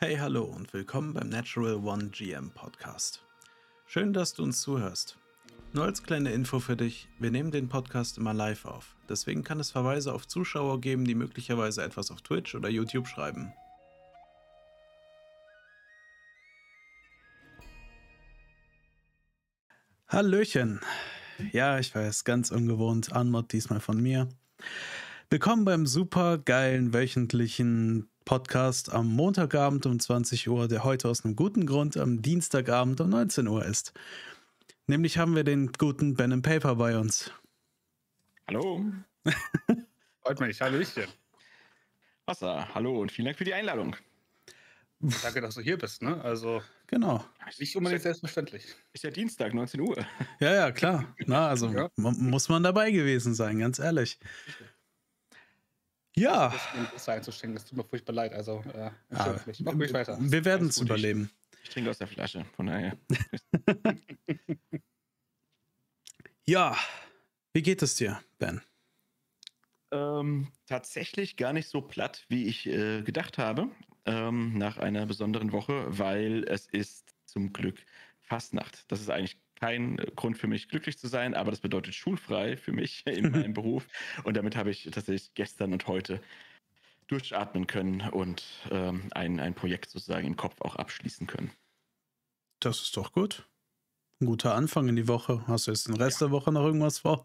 Hey, hallo und willkommen beim Natural One GM Podcast. Schön, dass du uns zuhörst. Nur als kleine Info für dich, wir nehmen den Podcast immer live auf. Deswegen kann es Verweise auf Zuschauer geben, die möglicherweise etwas auf Twitch oder YouTube schreiben. Hallöchen. Ja, ich weiß, ganz ungewohnt. Anmod diesmal von mir. Willkommen beim super geilen wöchentlichen Podcast am Montagabend um 20 Uhr, der heute aus einem guten Grund am Dienstagabend um 19 Uhr ist. Nämlich haben wir den guten Ben and Paper bei uns. Hallo. Freut mich, Hallöchen. Wasser, hallo und vielen Dank für die Einladung. Danke, dass du hier bist, ne? Also. Genau. Nicht unbedingt selbstverständlich. Ist ja Dienstag, 19 Uhr. Ja, ja, klar. Na, also ja. muss man dabei gewesen sein, ganz ehrlich. Ja. Das einzustellen, das tut mir furchtbar leid. Also, äh, ah, Mach mich weiter. Wir werden es überleben. Ich trinke aus der Flasche, von daher. ja. Wie geht es dir, Ben? Ähm, tatsächlich gar nicht so platt, wie ich äh, gedacht habe, ähm, nach einer besonderen Woche, weil es ist zum Glück Fastnacht. Das ist eigentlich kein Grund für mich, glücklich zu sein, aber das bedeutet schulfrei für mich in meinem Beruf. Und damit habe ich tatsächlich gestern und heute durchatmen können und ähm, ein, ein Projekt sozusagen im Kopf auch abschließen können. Das ist doch gut. Ein guter Anfang in die Woche. Hast du jetzt den Rest ja. der Woche noch irgendwas vor?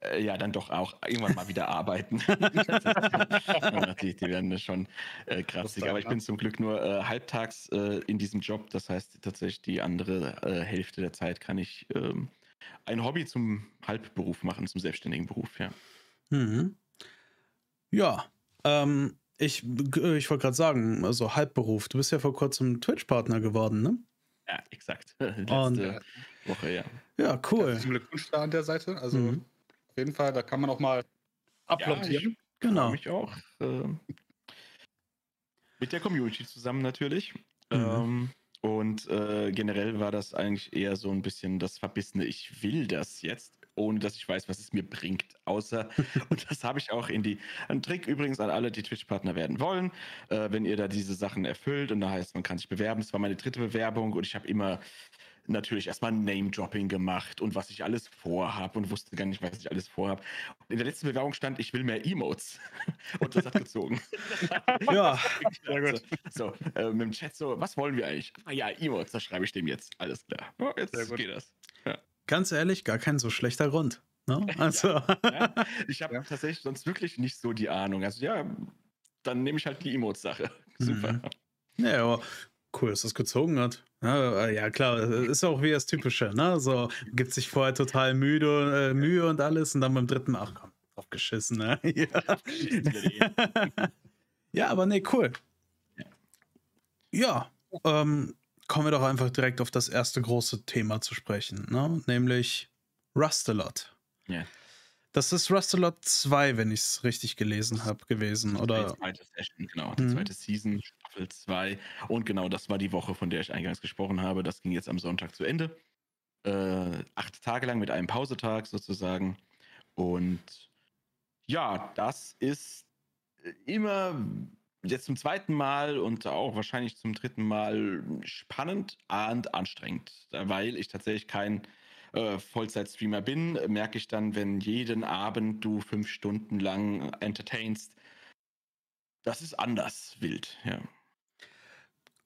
Äh, ja, dann doch auch irgendwann mal wieder arbeiten. die, die, werden schon äh, kratzig. Aber ich bin zum Glück nur äh, halbtags äh, in diesem Job. Das heißt, tatsächlich die andere äh, Hälfte der Zeit kann ich ähm, ein Hobby zum Halbberuf machen, zum selbstständigen Beruf, ja. Mhm. Ja, ähm, ich, ich wollte gerade sagen, also Halbberuf. Du bist ja vor kurzem Twitch-Partner geworden, ne? Ja, exakt. Letzte Und, Woche, ja. Ja, cool. Herzlichen Glückwunsch da an der Seite. Also mhm jeden Fall, da kann man auch mal applaudieren. Ja, genau. Mich auch. Äh, mit der Community zusammen natürlich. Mhm. Ähm, und äh, generell war das eigentlich eher so ein bisschen das Verbissene, ich will das jetzt, ohne dass ich weiß, was es mir bringt. Außer, und das habe ich auch in die, ein Trick übrigens an alle, die Twitch-Partner werden wollen, äh, wenn ihr da diese Sachen erfüllt und da heißt, man kann sich bewerben. Es war meine dritte Bewerbung und ich habe immer natürlich erstmal Name-Dropping gemacht und was ich alles vorhabe und wusste gar nicht, was ich alles vorhabe. In der letzten Bewerbung stand, ich will mehr Emotes. und das hat gezogen. ja, sehr gut. So, äh, mit dem Chat so, was wollen wir eigentlich? Ah ja, Emotes, das schreibe ich dem jetzt. Alles klar. Oh, jetzt geht das. Ja. Ganz ehrlich, gar kein so schlechter Grund. Ne? Also. Ja, ja. Ich habe tatsächlich sonst wirklich nicht so die Ahnung. Also ja, dann nehme ich halt die Emotes-Sache. Super. Mhm. Ja, aber cool, dass das gezogen hat. Ja, äh, ja, klar, ist auch wie das Typische, ne? So, gibt sich vorher total müde, äh, Mühe und alles und dann beim dritten Mal, ach komm, drauf geschissen, ne? Ja, ja aber nee, cool. Ja, ähm, kommen wir doch einfach direkt auf das erste große Thema zu sprechen, ne? Nämlich Rustalot. Ja. Das ist Rustalot 2, wenn ich es richtig gelesen habe, gewesen, oder? Die zweite Session, genau. Die mhm. zweite Season, Staffel 2. Und genau, das war die Woche, von der ich eingangs gesprochen habe. Das ging jetzt am Sonntag zu Ende. Äh, acht Tage lang mit einem Pausetag sozusagen. Und ja, das ist immer jetzt zum zweiten Mal und auch wahrscheinlich zum dritten Mal spannend und anstrengend, weil ich tatsächlich kein äh, Vollzeitstreamer bin, merke ich dann, wenn jeden Abend du fünf Stunden lang entertainst, das ist anders wild, ja.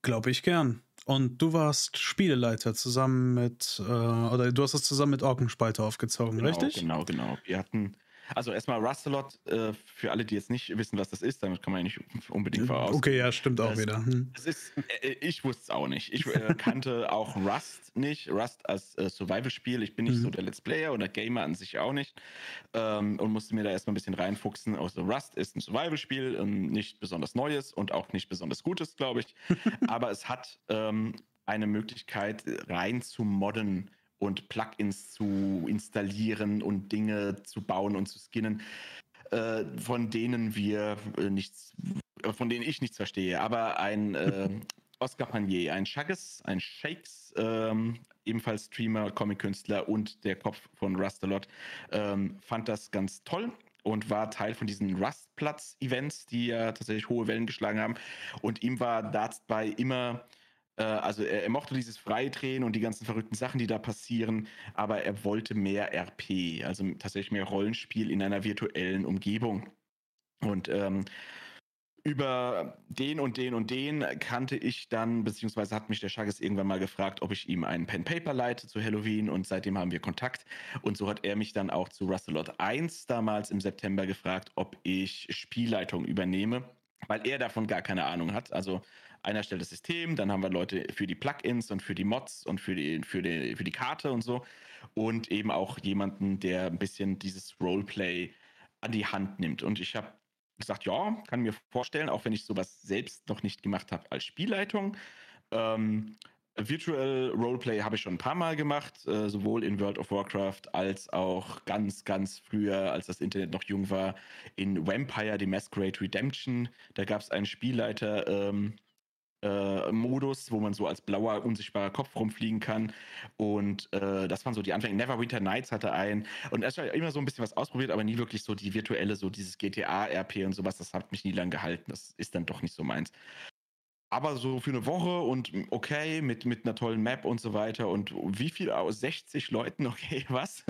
Glaube ich gern. Und du warst Spieleleiter zusammen mit, äh, oder du hast es zusammen mit Orkenspalter aufgezogen, genau, richtig? Genau, genau. Wir hatten also erstmal Rustalot, äh, für alle, die jetzt nicht wissen, was das ist, damit kann man ja nicht unbedingt voraus. Okay, ja, stimmt auch das, wieder. Hm. Das ist, äh, ich wusste es auch nicht. Ich äh, kannte auch Rust nicht, Rust als äh, Survival-Spiel. Ich bin nicht hm. so der Let's Player oder Gamer an sich auch nicht ähm, und musste mir da erstmal ein bisschen reinfuchsen. Also Rust ist ein Survival-Spiel, ähm, nicht besonders neues und auch nicht besonders gutes, glaube ich. Aber es hat ähm, eine Möglichkeit rein zu modden und Plugins zu installieren und Dinge zu bauen und zu skinnen, äh, von denen wir äh, nichts, äh, von denen ich nichts verstehe. Aber ein äh, Oscar Panier, ein Shagges, ein Shakes, ähm, ebenfalls Streamer, Comic-Künstler und der Kopf von Rustalot, ähm, fand das ganz toll und war Teil von diesen Rustplatz-Events, die ja tatsächlich hohe Wellen geschlagen haben. Und ihm war dabei immer äh, also er, er, mochte dieses Freidrehen und die ganzen verrückten Sachen, die da passieren, aber er wollte mehr RP, also tatsächlich mehr Rollenspiel in einer virtuellen Umgebung. Und ähm, über den und den und den kannte ich dann, beziehungsweise hat mich der Chagas irgendwann mal gefragt, ob ich ihm einen Pen Paper leite zu Halloween und seitdem haben wir Kontakt. Und so hat er mich dann auch zu Rustlot 1 damals im September gefragt, ob ich Spielleitung übernehme, weil er davon gar keine Ahnung hat. Also einer stellt das System, dann haben wir Leute für die Plugins und für die Mods und für die, für die, für die Karte und so. Und eben auch jemanden, der ein bisschen dieses Roleplay an die Hand nimmt. Und ich habe gesagt, ja, kann mir vorstellen, auch wenn ich sowas selbst noch nicht gemacht habe als Spielleitung. Ähm, Virtual Roleplay habe ich schon ein paar Mal gemacht, äh, sowohl in World of Warcraft als auch ganz, ganz früher, als das Internet noch jung war, in Vampire, the Masquerade Redemption. Da gab es einen Spielleiter, ähm, äh, Modus, wo man so als blauer, unsichtbarer Kopf rumfliegen kann. Und äh, das waren so die Anfänge. Neverwinter Nights hatte einen. Und erst immer so ein bisschen was ausprobiert, aber nie wirklich so die virtuelle, so dieses GTA-RP und sowas. Das hat mich nie lang gehalten. Das ist dann doch nicht so meins aber so für eine Woche und okay, mit, mit einer tollen Map und so weiter. Und wie viel aus 60 Leuten, okay, was?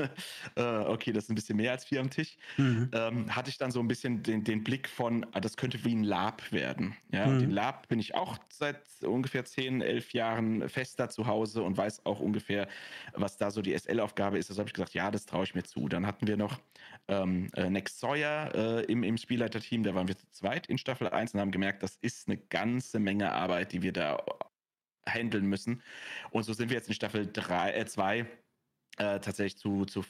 äh, okay, das ist ein bisschen mehr als vier am Tisch. Mhm. Ähm, hatte ich dann so ein bisschen den, den Blick von, ah, das könnte wie ein Lab werden. Ja, mhm. und den Lab bin ich auch seit ungefähr 10, 11 Jahren fester zu Hause und weiß auch ungefähr, was da so die SL-Aufgabe ist. Also habe ich gesagt, ja, das traue ich mir zu. Dann hatten wir noch ähm, äh, Next Sawyer äh, im, im Spielleiterteam, da waren wir zu zweit in Staffel 1 und haben gemerkt, das ist eine ganze Menge Arbeit, die wir da handeln müssen. Und so sind wir jetzt in Staffel 2 äh, äh, tatsächlich zu, zu,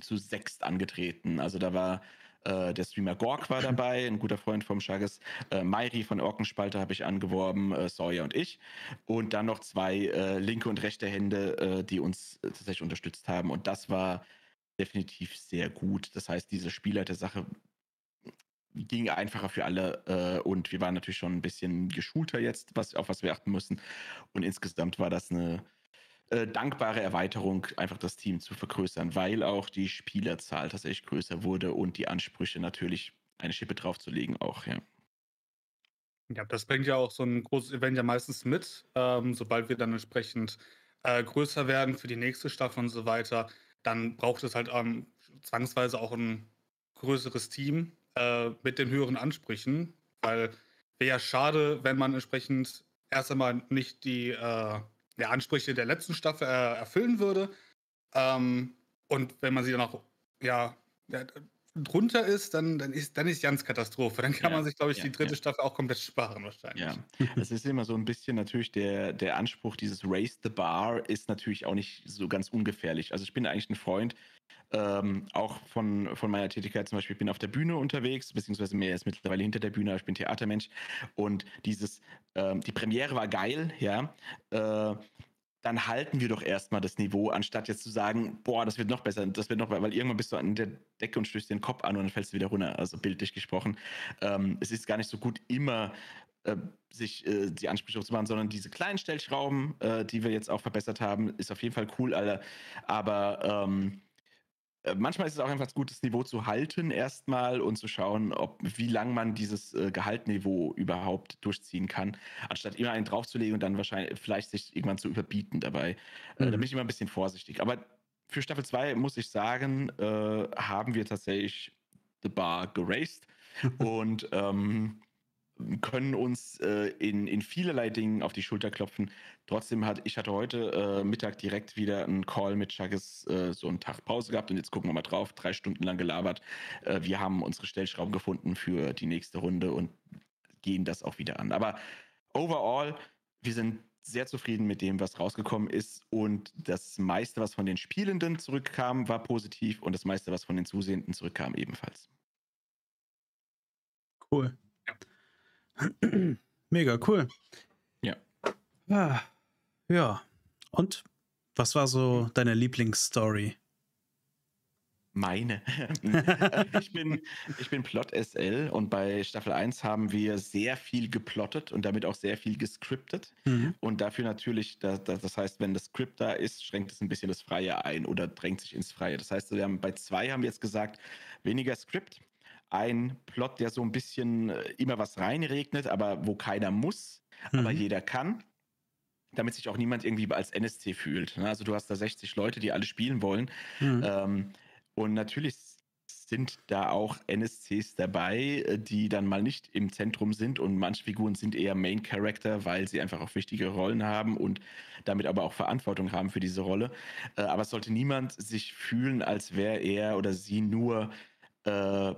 zu sechst angetreten. Also da war äh, der Streamer Gork war dabei, ein guter Freund vom Chagas. Äh, Mairi von Orkenspalter habe ich angeworben, äh, Sawyer und ich. Und dann noch zwei äh, linke und rechte Hände, äh, die uns tatsächlich unterstützt haben. Und das war definitiv sehr gut. Das heißt, diese Spielleiter-Sache ging einfacher für alle äh, und wir waren natürlich schon ein bisschen geschulter jetzt, was, auf was wir achten müssen. Und insgesamt war das eine äh, dankbare Erweiterung, einfach das Team zu vergrößern, weil auch die Spielerzahl tatsächlich größer wurde und die Ansprüche natürlich eine Schippe draufzulegen auch, ja. Ja, das bringt ja auch so ein großes Event ja meistens mit, ähm, sobald wir dann entsprechend äh, größer werden für die nächste Staffel und so weiter dann braucht es halt ähm, zwangsweise auch ein größeres Team äh, mit den höheren Ansprüchen, weil wäre ja schade, wenn man entsprechend erst einmal nicht die, äh, die Ansprüche der letzten Staffel äh, erfüllen würde. Ähm, und wenn man sie dann auch ja, drunter ist, dann, dann ist dann ist ganz Katastrophe. Dann kann ja, man sich, glaube ich, ja, die dritte ja. Staffel auch komplett sparen wahrscheinlich. Ja, es ist immer so ein bisschen natürlich der, der Anspruch, dieses Raise the Bar ist natürlich auch nicht so ganz ungefährlich. Also ich bin eigentlich ein Freund, ähm, auch von, von meiner Tätigkeit zum Beispiel, ich bin auf der Bühne unterwegs, beziehungsweise mehr ist mittlerweile hinter der Bühne, ich bin Theatermensch und dieses, ähm, die Premiere war geil, ja, äh, dann halten wir doch erstmal das Niveau, anstatt jetzt zu sagen, boah, das wird noch besser, das wird noch besser, weil irgendwann bist du an der Decke und stößt den Kopf an und dann fällst du wieder runter, also bildlich gesprochen. Ähm, es ist gar nicht so gut, immer äh, sich äh, die Ansprüche zu machen, sondern diese kleinen Stellschrauben, äh, die wir jetzt auch verbessert haben, ist auf jeden Fall cool, Alter. Aber ähm, äh, manchmal ist es auch einfach gut, das Niveau zu halten erstmal und zu schauen, ob wie lange man dieses äh, Gehaltniveau überhaupt durchziehen kann, anstatt immer einen draufzulegen und dann wahrscheinlich vielleicht sich irgendwann zu überbieten dabei. Mhm. Äh, da mhm. bin ich immer ein bisschen vorsichtig. Aber für Staffel 2 muss ich sagen, äh, haben wir tatsächlich The Bar geraced und ähm, können uns äh, in, in vielerlei Dingen auf die Schulter klopfen. Trotzdem hat ich hatte heute äh, Mittag direkt wieder einen Call mit Chuggis, äh, so einen Tag Pause gehabt und jetzt gucken wir mal drauf, drei Stunden lang gelabert. Äh, wir haben unsere Stellschrauben gefunden für die nächste Runde und gehen das auch wieder an. Aber overall, wir sind sehr zufrieden mit dem, was rausgekommen ist. Und das meiste, was von den Spielenden zurückkam, war positiv und das meiste, was von den Zusehenden zurückkam, ebenfalls. Cool. Mega cool. Ja. Ah, ja. Und was war so deine Lieblingsstory? Meine. ich, bin, ich bin Plot SL und bei Staffel 1 haben wir sehr viel geplottet und damit auch sehr viel gescriptet. Mhm. Und dafür natürlich, das, das heißt, wenn das Skript da ist, schränkt es ein bisschen das Freie ein oder drängt sich ins Freie. Das heißt, wir haben, bei zwei haben wir jetzt gesagt, weniger Skript, ein Plot, der so ein bisschen äh, immer was reinregnet, aber wo keiner muss, mhm. aber jeder kann damit sich auch niemand irgendwie als NSC fühlt. Ne? Also du hast da 60 Leute, die alle spielen wollen. Mhm. Ähm, und natürlich sind da auch NSCs dabei, äh, die dann mal nicht im Zentrum sind und manche Figuren sind eher Main Character, weil sie einfach auch wichtige Rollen haben und damit aber auch Verantwortung haben für diese Rolle. Äh, aber es sollte niemand sich fühlen, als wäre er oder sie nur äh,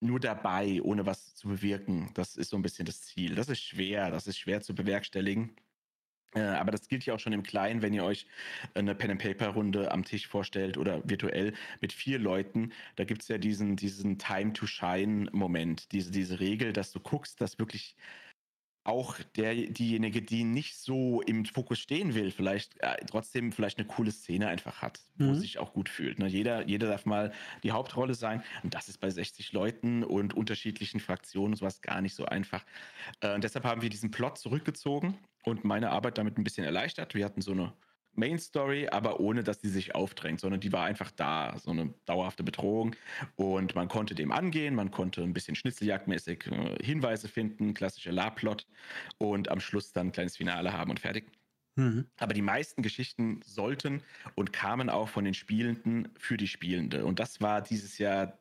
nur dabei, ohne was zu bewirken. Das ist so ein bisschen das Ziel. Das ist schwer, das ist schwer zu bewerkstelligen. Äh, aber das gilt ja auch schon im Kleinen, wenn ihr euch eine Pen-and-Paper-Runde am Tisch vorstellt oder virtuell mit vier Leuten. Da gibt es ja diesen, diesen Time-to-Shine-Moment, diese, diese Regel, dass du guckst, dass wirklich auch der, diejenige, die nicht so im Fokus stehen will, vielleicht äh, trotzdem vielleicht eine coole Szene einfach hat, wo mhm. sich auch gut fühlt. Ne? Jeder, jeder darf mal die Hauptrolle sein und das ist bei 60 Leuten und unterschiedlichen Fraktionen sowas gar nicht so einfach. Äh, und deshalb haben wir diesen Plot zurückgezogen und meine Arbeit damit ein bisschen erleichtert. Wir hatten so eine Main Story, aber ohne dass die sich aufdrängt, sondern die war einfach da, so eine dauerhafte Bedrohung. Und man konnte dem angehen, man konnte ein bisschen schnitzeljagdmäßig äh, Hinweise finden, klassischer La-Plot und am Schluss dann ein kleines Finale haben und fertig. Mhm. Aber die meisten Geschichten sollten und kamen auch von den Spielenden für die Spielende. Und das war dieses Jahr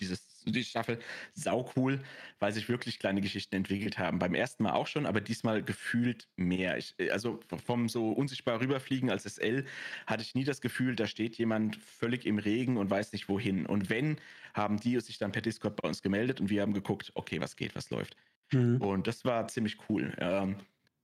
dieses, die Staffel sau cool, weil sich wirklich kleine Geschichten entwickelt haben. Beim ersten Mal auch schon, aber diesmal gefühlt mehr. Ich, also vom so unsichtbar rüberfliegen als SL hatte ich nie das Gefühl, da steht jemand völlig im Regen und weiß nicht wohin. Und wenn, haben die sich dann per Discord bei uns gemeldet und wir haben geguckt, okay, was geht, was läuft. Mhm. Und das war ziemlich cool. Ähm,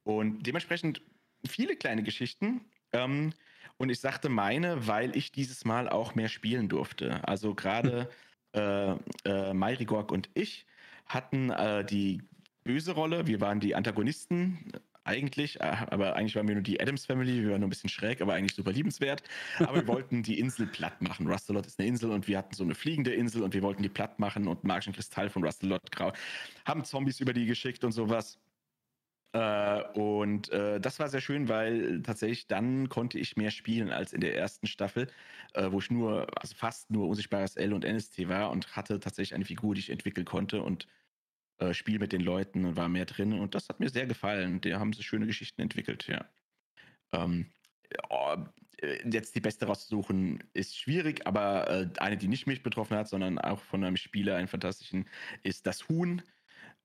und dementsprechend viele kleine Geschichten. Ähm, und ich sagte meine, weil ich dieses Mal auch mehr spielen durfte. Also gerade. Äh, äh, Mairigorg und ich hatten äh, die böse Rolle. Wir waren die Antagonisten eigentlich, äh, aber eigentlich waren wir nur die Adams Family. Wir waren nur ein bisschen schräg, aber eigentlich super liebenswert. Aber wir wollten die Insel platt machen. Rustalot ist eine Insel und wir hatten so eine fliegende Insel und wir wollten die platt machen und magischen Kristall von Rustalot grau. Haben Zombies über die geschickt und sowas. Äh, und äh, das war sehr schön, weil tatsächlich dann konnte ich mehr spielen als in der ersten Staffel, äh, wo ich nur, also fast nur unsichtbares L und NST war und hatte tatsächlich eine Figur, die ich entwickeln konnte und äh, Spiel mit den Leuten und war mehr drin. Und das hat mir sehr gefallen. Da haben sie schöne Geschichten entwickelt, ja. Ähm, oh, jetzt die beste rauszusuchen ist schwierig, aber äh, eine, die nicht mich betroffen hat, sondern auch von einem Spieler, einen fantastischen, ist das Huhn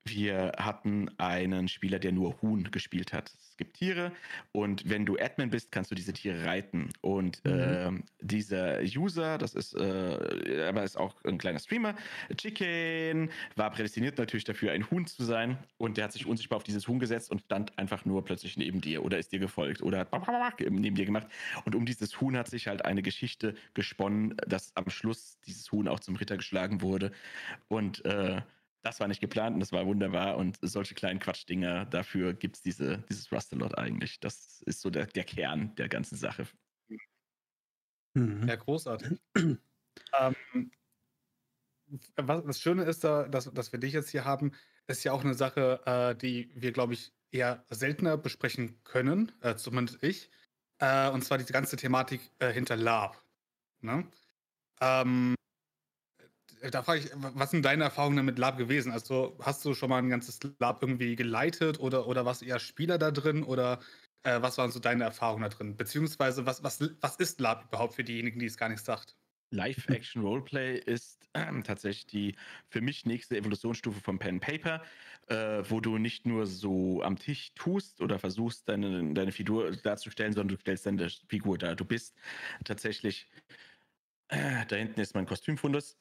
wir hatten einen Spieler, der nur Huhn gespielt hat. Es gibt Tiere und wenn du Admin bist, kannst du diese Tiere reiten. Und mhm. äh, dieser User, das ist, äh, aber ist auch ein kleiner Streamer, Chicken, war prädestiniert natürlich dafür, ein Huhn zu sein. Und der hat sich unsichtbar auf dieses Huhn gesetzt und stand einfach nur plötzlich neben dir oder ist dir gefolgt oder hat neben dir gemacht. Und um dieses Huhn hat sich halt eine Geschichte gesponnen, dass am Schluss dieses Huhn auch zum Ritter geschlagen wurde. Und äh, das war nicht geplant und das war wunderbar. Und solche kleinen Quatschdinger, dafür gibt es diese, dieses Rustalot eigentlich. Das ist so der, der Kern der ganzen Sache. Mhm. Ja, großartig. ähm, was das Schöne ist, da, dass, dass wir dich jetzt hier haben, ist ja auch eine Sache, äh, die wir, glaube ich, eher seltener besprechen können, äh, zumindest ich. Äh, und zwar diese ganze Thematik äh, hinter Lab. Ne? Ähm, da frage ich, was sind deine Erfahrungen mit Lab gewesen? Also hast du schon mal ein ganzes Lab irgendwie geleitet oder, oder warst eher Spieler da drin oder äh, was waren so deine Erfahrungen da drin? Beziehungsweise was, was, was ist Lab überhaupt für diejenigen, die es gar nicht sagt? Live-Action-Roleplay ist äh, tatsächlich die für mich nächste Evolutionsstufe vom Pen Paper, äh, wo du nicht nur so am Tisch tust oder versuchst, deine, deine Figur darzustellen, sondern du stellst deine Figur da. Du bist tatsächlich, äh, da hinten ist mein Kostümfundus,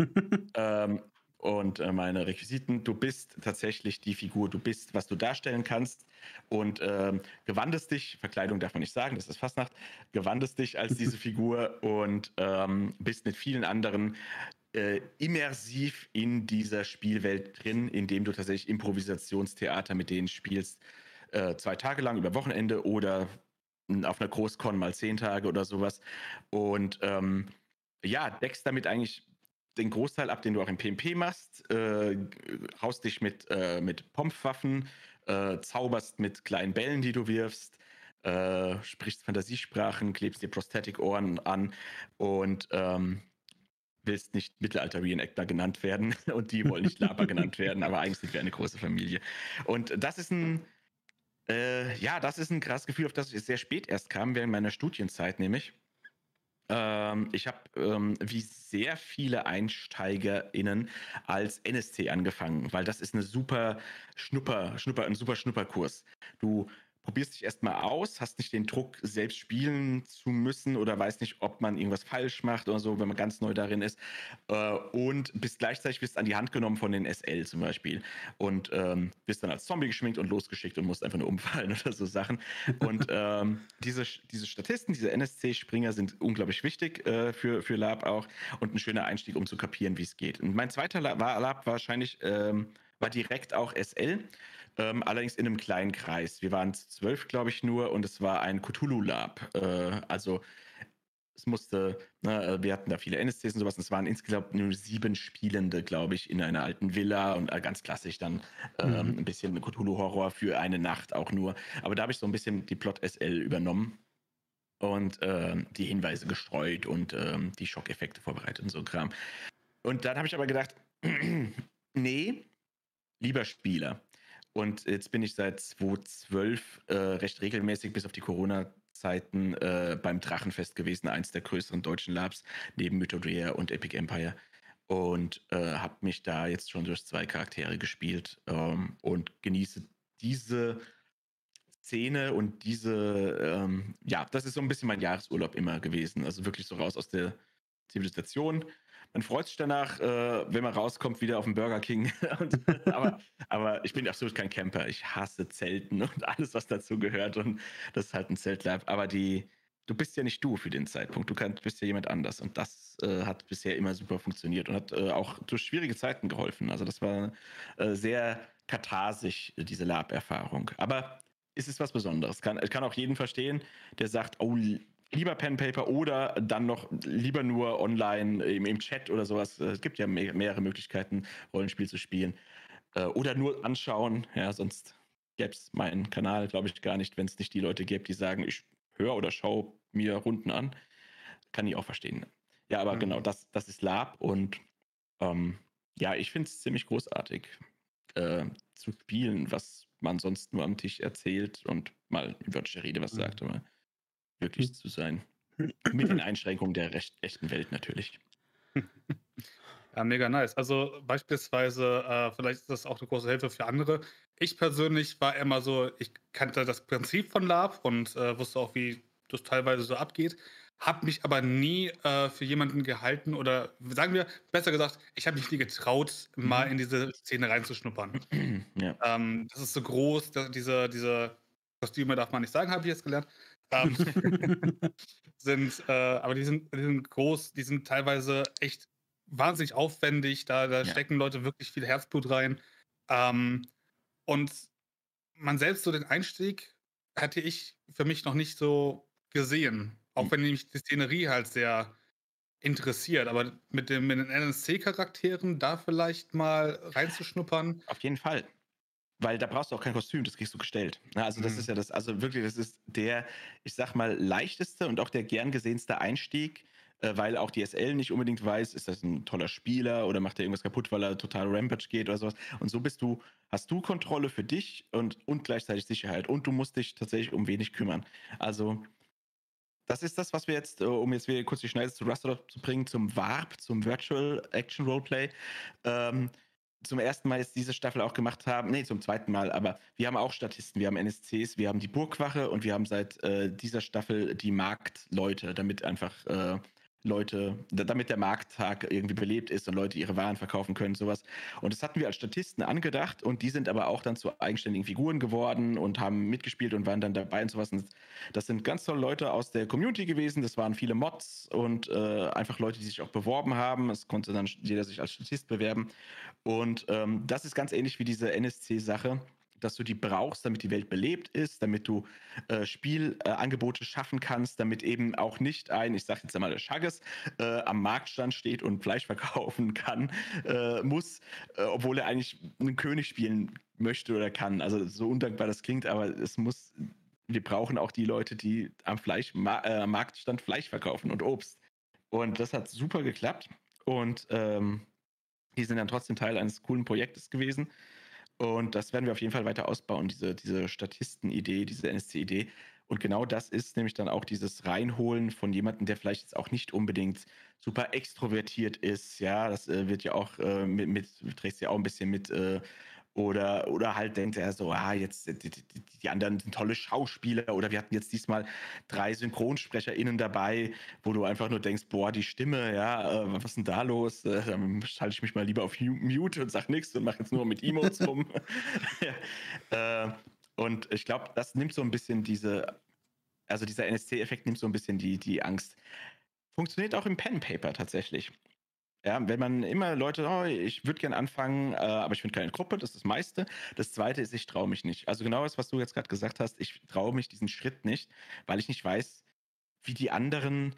ähm, und äh, meine Requisiten. Du bist tatsächlich die Figur, du bist, was du darstellen kannst. Und ähm, gewandest dich, Verkleidung darf man nicht sagen, das ist Fastnacht, gewandest dich als diese Figur und ähm, bist mit vielen anderen äh, immersiv in dieser Spielwelt drin, indem du tatsächlich Improvisationstheater mit denen spielst, äh, zwei Tage lang über Wochenende oder auf einer Großcon mal zehn Tage oder sowas. Und ähm, ja, deckst damit eigentlich den Großteil ab, den du auch im PMP machst, äh, haust dich mit, äh, mit Pompwaffen, äh, zauberst mit kleinen Bällen, die du wirfst, äh, sprichst Fantasiesprachen, klebst dir Prosthetic-Ohren an und ähm, willst nicht Mittelalter-Reenactor genannt werden und die wollen nicht Lapa genannt werden, aber eigentlich sind wir eine große Familie. Und das ist ein, äh, ja, das ist ein krasses Gefühl, auf das ich sehr spät erst kam, während meiner Studienzeit nämlich. Ähm, ich habe ähm, wie sehr viele EinsteigerInnen als NSC angefangen, weil das ist eine super Schnupper, Schnupper, ein super Schnupperkurs. Du probierst dich erstmal aus, hast nicht den Druck, selbst spielen zu müssen oder weißt nicht, ob man irgendwas falsch macht oder so, wenn man ganz neu darin ist. Äh, und bist gleichzeitig bist an die Hand genommen von den SL zum Beispiel und ähm, bist dann als Zombie geschminkt und losgeschickt und musst einfach nur umfallen oder so Sachen. Und ähm, diese, diese Statisten, diese NSC-Springer sind unglaublich wichtig äh, für, für Lab auch und ein schöner Einstieg, um zu kapieren, wie es geht. Und mein zweiter Lab war Lab wahrscheinlich, ähm, war direkt auch SL. Ähm, allerdings in einem kleinen Kreis. Wir waren zwölf, glaube ich, nur und es war ein Cthulhu-Lab. Äh, also es musste, ne, äh, wir hatten da viele NSCs und sowas, und es waren insgesamt nur sieben Spielende, glaube ich, in einer alten Villa und äh, ganz klassisch dann ähm, mhm. ein bisschen Cthulhu-Horror für eine Nacht auch nur. Aber da habe ich so ein bisschen die Plot-SL übernommen und äh, die Hinweise gestreut und äh, die Schockeffekte vorbereitet und so Kram. Und dann habe ich aber gedacht, nee, lieber Spieler. Und jetzt bin ich seit 2012 äh, recht regelmäßig bis auf die Corona-Zeiten äh, beim Drachenfest gewesen, eins der größeren deutschen Labs, neben Mythodrea und Epic Empire. Und äh, habe mich da jetzt schon durch zwei Charaktere gespielt ähm, und genieße diese Szene und diese, ähm, ja, das ist so ein bisschen mein Jahresurlaub immer gewesen. Also wirklich so raus aus der Zivilisation, man freut sich danach, äh, wenn man rauskommt, wieder auf den Burger King. und, aber, aber, ich bin absolut kein Camper. Ich hasse Zelten und alles, was dazu gehört. Und das ist halt ein Zeltlife. Aber die, du bist ja nicht du für den Zeitpunkt. Du kannst, bist ja jemand anders. Und das äh, hat bisher immer super funktioniert und hat äh, auch durch schwierige Zeiten geholfen. Also das war äh, sehr katharsisch, diese Lab-Erfahrung. Aber es ist was Besonderes. Kann, ich kann auch jeden verstehen, der sagt, oh, lieber Pen Paper oder dann noch lieber nur online im, im Chat oder sowas. Es gibt ja mehr, mehrere Möglichkeiten, Rollenspiel zu spielen. Äh, oder nur anschauen. Ja, sonst gäbe es meinen Kanal, glaube ich, gar nicht, wenn es nicht die Leute gäbe, die sagen, ich höre oder schaue mir Runden an. Kann ich auch verstehen. Ja, aber mhm. genau, das, das ist Lab und ähm, ja, ich finde es ziemlich großartig äh, zu spielen, was man sonst nur am Tisch erzählt und mal in wörtlicher Rede was mhm. sagt. Aber wirklich hm. zu sein. Mit den Einschränkungen der recht, echten Welt natürlich. Ja, mega nice. Also beispielsweise, äh, vielleicht ist das auch eine große Hilfe für andere. Ich persönlich war immer so, ich kannte das Prinzip von Lab und äh, wusste auch, wie das teilweise so abgeht, habe mich aber nie äh, für jemanden gehalten oder sagen wir, besser gesagt, ich habe mich nie getraut, mal mhm. in diese Szene reinzuschnuppern. Ja. Ähm, das ist so groß, diese, diese Kostüme darf man nicht sagen, habe ich jetzt gelernt. Ähm, sind, äh, aber die sind, die sind groß, die sind teilweise echt wahnsinnig aufwendig. Da, da ja. stecken Leute wirklich viel Herzblut rein. Ähm, und man selbst so den Einstieg hatte ich für mich noch nicht so gesehen. Auch hm. wenn mich die Szenerie halt sehr interessiert. Aber mit, dem, mit den NSC-Charakteren da vielleicht mal reinzuschnuppern. Auf jeden Fall weil da brauchst du auch kein Kostüm, das kriegst du gestellt. Also das mhm. ist ja das, also wirklich, das ist der, ich sag mal, leichteste und auch der gern gesehenste Einstieg, äh, weil auch die SL nicht unbedingt weiß, ist das ein toller Spieler oder macht er irgendwas kaputt, weil er total Rampage geht oder sowas. Und so bist du, hast du Kontrolle für dich und, und gleichzeitig Sicherheit und du musst dich tatsächlich um wenig kümmern. Also das ist das, was wir jetzt, äh, um jetzt wieder kurz die Schneide zu Rust zu bringen, zum Warp, zum Virtual Action Roleplay. Ähm, zum ersten Mal jetzt diese Staffel auch gemacht haben. Nee, zum zweiten Mal, aber wir haben auch Statisten, wir haben NSCs, wir haben die Burgwache und wir haben seit äh, dieser Staffel die Marktleute, damit einfach äh, Leute, damit der Markttag irgendwie belebt ist und Leute ihre Waren verkaufen können, sowas. Und das hatten wir als Statisten angedacht und die sind aber auch dann zu eigenständigen Figuren geworden und haben mitgespielt und waren dann dabei und sowas. Und das sind ganz tolle Leute aus der Community gewesen. Das waren viele Mods und äh, einfach Leute, die sich auch beworben haben. Es konnte dann jeder sich als Statist bewerben. Und ähm, das ist ganz ähnlich wie diese NSC-Sache dass du die brauchst, damit die Welt belebt ist, damit du äh, Spielangebote äh, schaffen kannst, damit eben auch nicht ein, ich sage jetzt einmal, der Schagges äh, am Marktstand steht und Fleisch verkaufen kann, äh, muss, äh, obwohl er eigentlich einen König spielen möchte oder kann. Also so undankbar das klingt, aber es muss, wir brauchen auch die Leute, die am Fleisch, Ma äh, Marktstand Fleisch verkaufen und Obst. Und das hat super geklappt. und ähm, die sind dann trotzdem Teil eines coolen Projektes gewesen. Und das werden wir auf jeden Fall weiter ausbauen, diese, diese Statisten-Idee, diese NSC-Idee. Und genau das ist nämlich dann auch dieses Reinholen von jemandem, der vielleicht jetzt auch nicht unbedingt super extrovertiert ist. Ja, das äh, wird ja auch äh, mit, mit, trägst ja auch ein bisschen mit. Äh, oder, oder halt denkt er so, ah, jetzt die, die, die, anderen sind tolle Schauspieler oder wir hatten jetzt diesmal drei SynchronsprecherInnen dabei, wo du einfach nur denkst, boah, die Stimme, ja, äh, was ist denn da los? Äh, dann schalte ich mich mal lieber auf Mute und sag nichts und mache jetzt nur mit Emotes rum. ja. äh, und ich glaube, das nimmt so ein bisschen diese, also dieser NSC-Effekt nimmt so ein bisschen die, die Angst. Funktioniert auch im Pen Paper tatsächlich. Ja, wenn man immer Leute, oh, ich würde gerne anfangen, äh, aber ich finde keine Gruppe, das ist das meiste. Das zweite ist, ich traue mich nicht. Also genau das, was du jetzt gerade gesagt hast, ich traue mich diesen Schritt nicht, weil ich nicht weiß, wie die anderen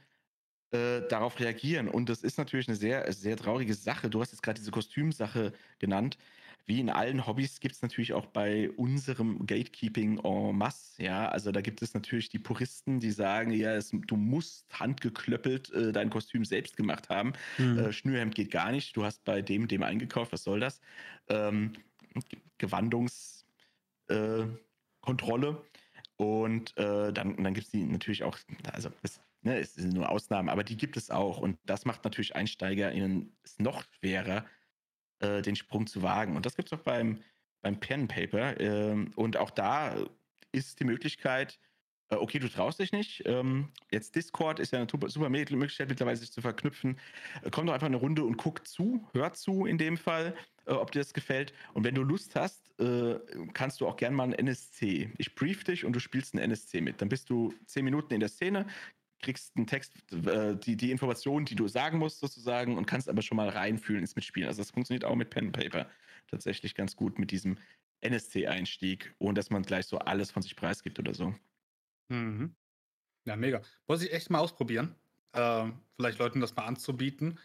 äh, darauf reagieren. Und das ist natürlich eine sehr, sehr traurige Sache. Du hast jetzt gerade diese Kostümsache genannt wie in allen Hobbys gibt es natürlich auch bei unserem Gatekeeping en masse. Ja, also da gibt es natürlich die Puristen, die sagen, ja, es, du musst handgeklöppelt äh, dein Kostüm selbst gemacht haben. Mhm. Äh, Schnürhemd geht gar nicht. Du hast bei dem, dem eingekauft. Was soll das? Ähm, Gewandungskontrolle. Äh, und äh, dann, dann gibt es die natürlich auch, also es, ne, es sind nur Ausnahmen, aber die gibt es auch. Und das macht natürlich EinsteigerInnen es noch schwerer, äh, den Sprung zu wagen. Und das gibt es auch beim, beim Pen Paper. Ähm, und auch da ist die Möglichkeit, äh, okay, du traust dich nicht. Ähm, jetzt Discord ist ja eine super, super Möglichkeit mittlerweile, sich zu verknüpfen. Äh, komm doch einfach eine Runde und guck zu, hör zu in dem Fall, äh, ob dir das gefällt. Und wenn du Lust hast, äh, kannst du auch gerne mal ein NSC. Ich brief dich und du spielst ein NSC mit. Dann bist du zehn Minuten in der Szene, kriegst einen Text, äh, die, die Informationen, die du sagen musst, sozusagen, und kannst aber schon mal reinfühlen ins Mitspielen. Also das funktioniert auch mit Pen and Paper tatsächlich ganz gut mit diesem NSC-Einstieg, ohne dass man gleich so alles von sich preisgibt oder so. Mhm. Ja, mega. Muss ich echt mal ausprobieren. Äh, vielleicht Leuten das mal anzubieten.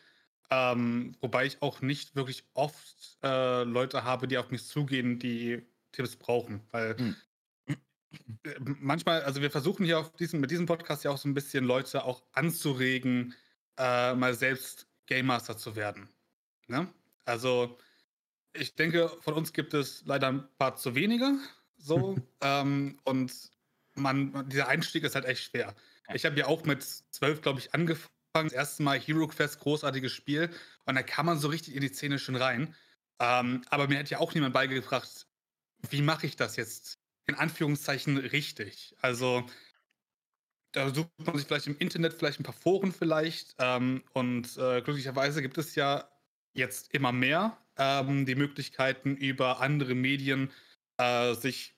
Ähm, wobei ich auch nicht wirklich oft äh, Leute habe, die auf mich zugehen, die Tipps brauchen. Weil mhm manchmal, also wir versuchen hier auf diesem, mit diesem Podcast ja auch so ein bisschen Leute auch anzuregen, äh, mal selbst Game Master zu werden. Ne? Also ich denke, von uns gibt es leider ein paar zu wenige. So. ähm, und man, dieser Einstieg ist halt echt schwer. Ich habe ja auch mit zwölf, glaube ich, angefangen. Das erste Mal Hero Quest, großartiges Spiel. Und da kann man so richtig in die Szene schon rein. Ähm, aber mir hat ja auch niemand beigebracht, wie mache ich das jetzt in Anführungszeichen richtig. Also da sucht man sich vielleicht im Internet, vielleicht ein paar Foren vielleicht. Ähm, und äh, glücklicherweise gibt es ja jetzt immer mehr ähm, die Möglichkeiten über andere Medien äh, sich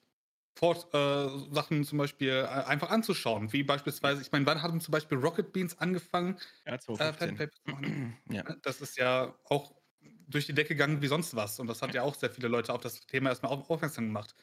Fort, äh, Sachen zum Beispiel äh, einfach anzuschauen. Wie beispielsweise, ich meine, wann haben zum Beispiel Rocket Beans angefangen? Ja, 2015. Äh, ja. Das ist ja auch durch die Decke gegangen wie sonst was. Und das hat ja auch sehr viele Leute auf das Thema erstmal aufmerksam gemacht.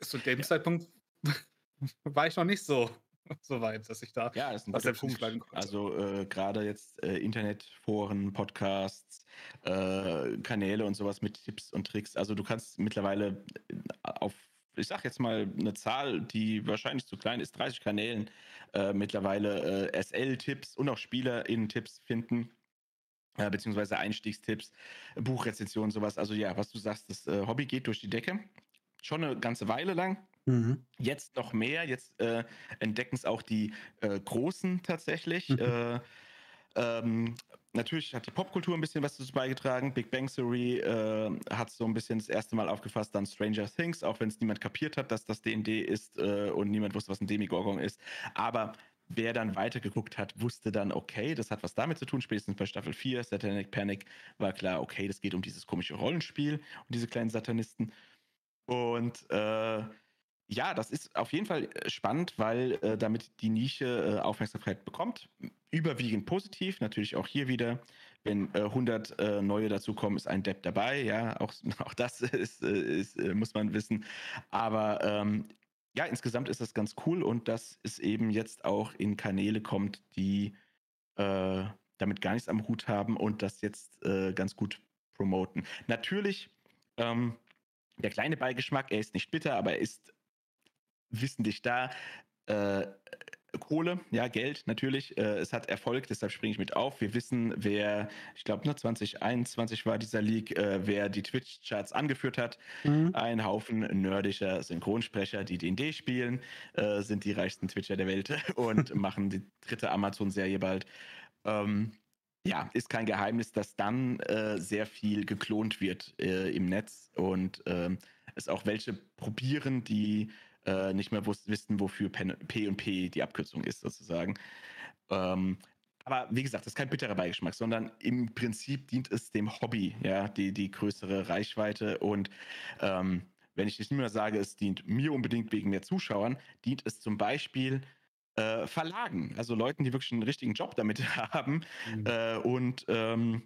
Zu dem ja. Zeitpunkt war ich noch nicht so, so weit, dass ich da ja, das ist ein was selbst Punkt. konnte. Also äh, gerade jetzt äh, Internetforen, Podcasts, äh, Kanäle und sowas mit Tipps und Tricks. Also du kannst mittlerweile äh, auf ich sag jetzt mal eine Zahl, die wahrscheinlich zu klein ist, 30 Kanälen äh, mittlerweile äh, SL-Tipps und auch SpielerInnen-Tipps finden, äh, beziehungsweise Einstiegstipps, Buchrezensionen, sowas. Also ja, was du sagst, das äh, Hobby geht durch die Decke schon eine ganze Weile lang. Mhm. Jetzt noch mehr. Jetzt äh, entdecken es auch die äh, Großen tatsächlich. Mhm. Äh, ähm, natürlich hat die Popkultur ein bisschen was dazu beigetragen. Big Bang Theory äh, hat so ein bisschen das erste Mal aufgefasst, dann Stranger Things, auch wenn es niemand kapiert hat, dass das D&D ist äh, und niemand wusste, was ein Demigorgon ist. Aber wer dann weitergeguckt hat, wusste dann, okay, das hat was damit zu tun. Spätestens bei Staffel 4, Satanic Panic, war klar, okay, das geht um dieses komische Rollenspiel und diese kleinen Satanisten. Und äh, ja, das ist auf jeden Fall äh, spannend, weil äh, damit die Nische äh, Aufmerksamkeit bekommt. Überwiegend positiv, natürlich auch hier wieder. Wenn 100 äh, neue dazukommen, ist ein Depp dabei. Ja, auch, auch das ist, äh, ist muss man wissen. Aber ähm, ja, insgesamt ist das ganz cool und dass es eben jetzt auch in Kanäle kommt, die damit gar nichts am Hut haben und das jetzt ganz gut promoten. Natürlich ähm, der kleine Beigeschmack, er ist nicht bitter, aber er ist wissentlich da. Äh, Kohle, ja, Geld natürlich. Äh, es hat Erfolg, deshalb springe ich mit auf. Wir wissen, wer, ich glaube, ne, 2021 war dieser League, äh, wer die Twitch-Charts angeführt hat. Mhm. Ein Haufen nerdischer Synchronsprecher, die D&D spielen, äh, sind die reichsten Twitcher der Welt und machen die dritte Amazon-Serie bald. Ähm, ja, ist kein Geheimnis, dass dann äh, sehr viel geklont wird äh, im Netz und ähm, es auch welche probieren, die äh, nicht mehr wissen, wofür P und P die Abkürzung ist, sozusagen. Ähm, aber wie gesagt, das ist kein bitterer Beigeschmack, sondern im Prinzip dient es dem Hobby, ja, die, die größere Reichweite. Und ähm, wenn ich nicht mehr sage, es dient mir unbedingt wegen mehr Zuschauern, dient es zum Beispiel äh, Verlagen, also Leuten, die wirklich einen richtigen Job damit haben mhm. äh, und ähm,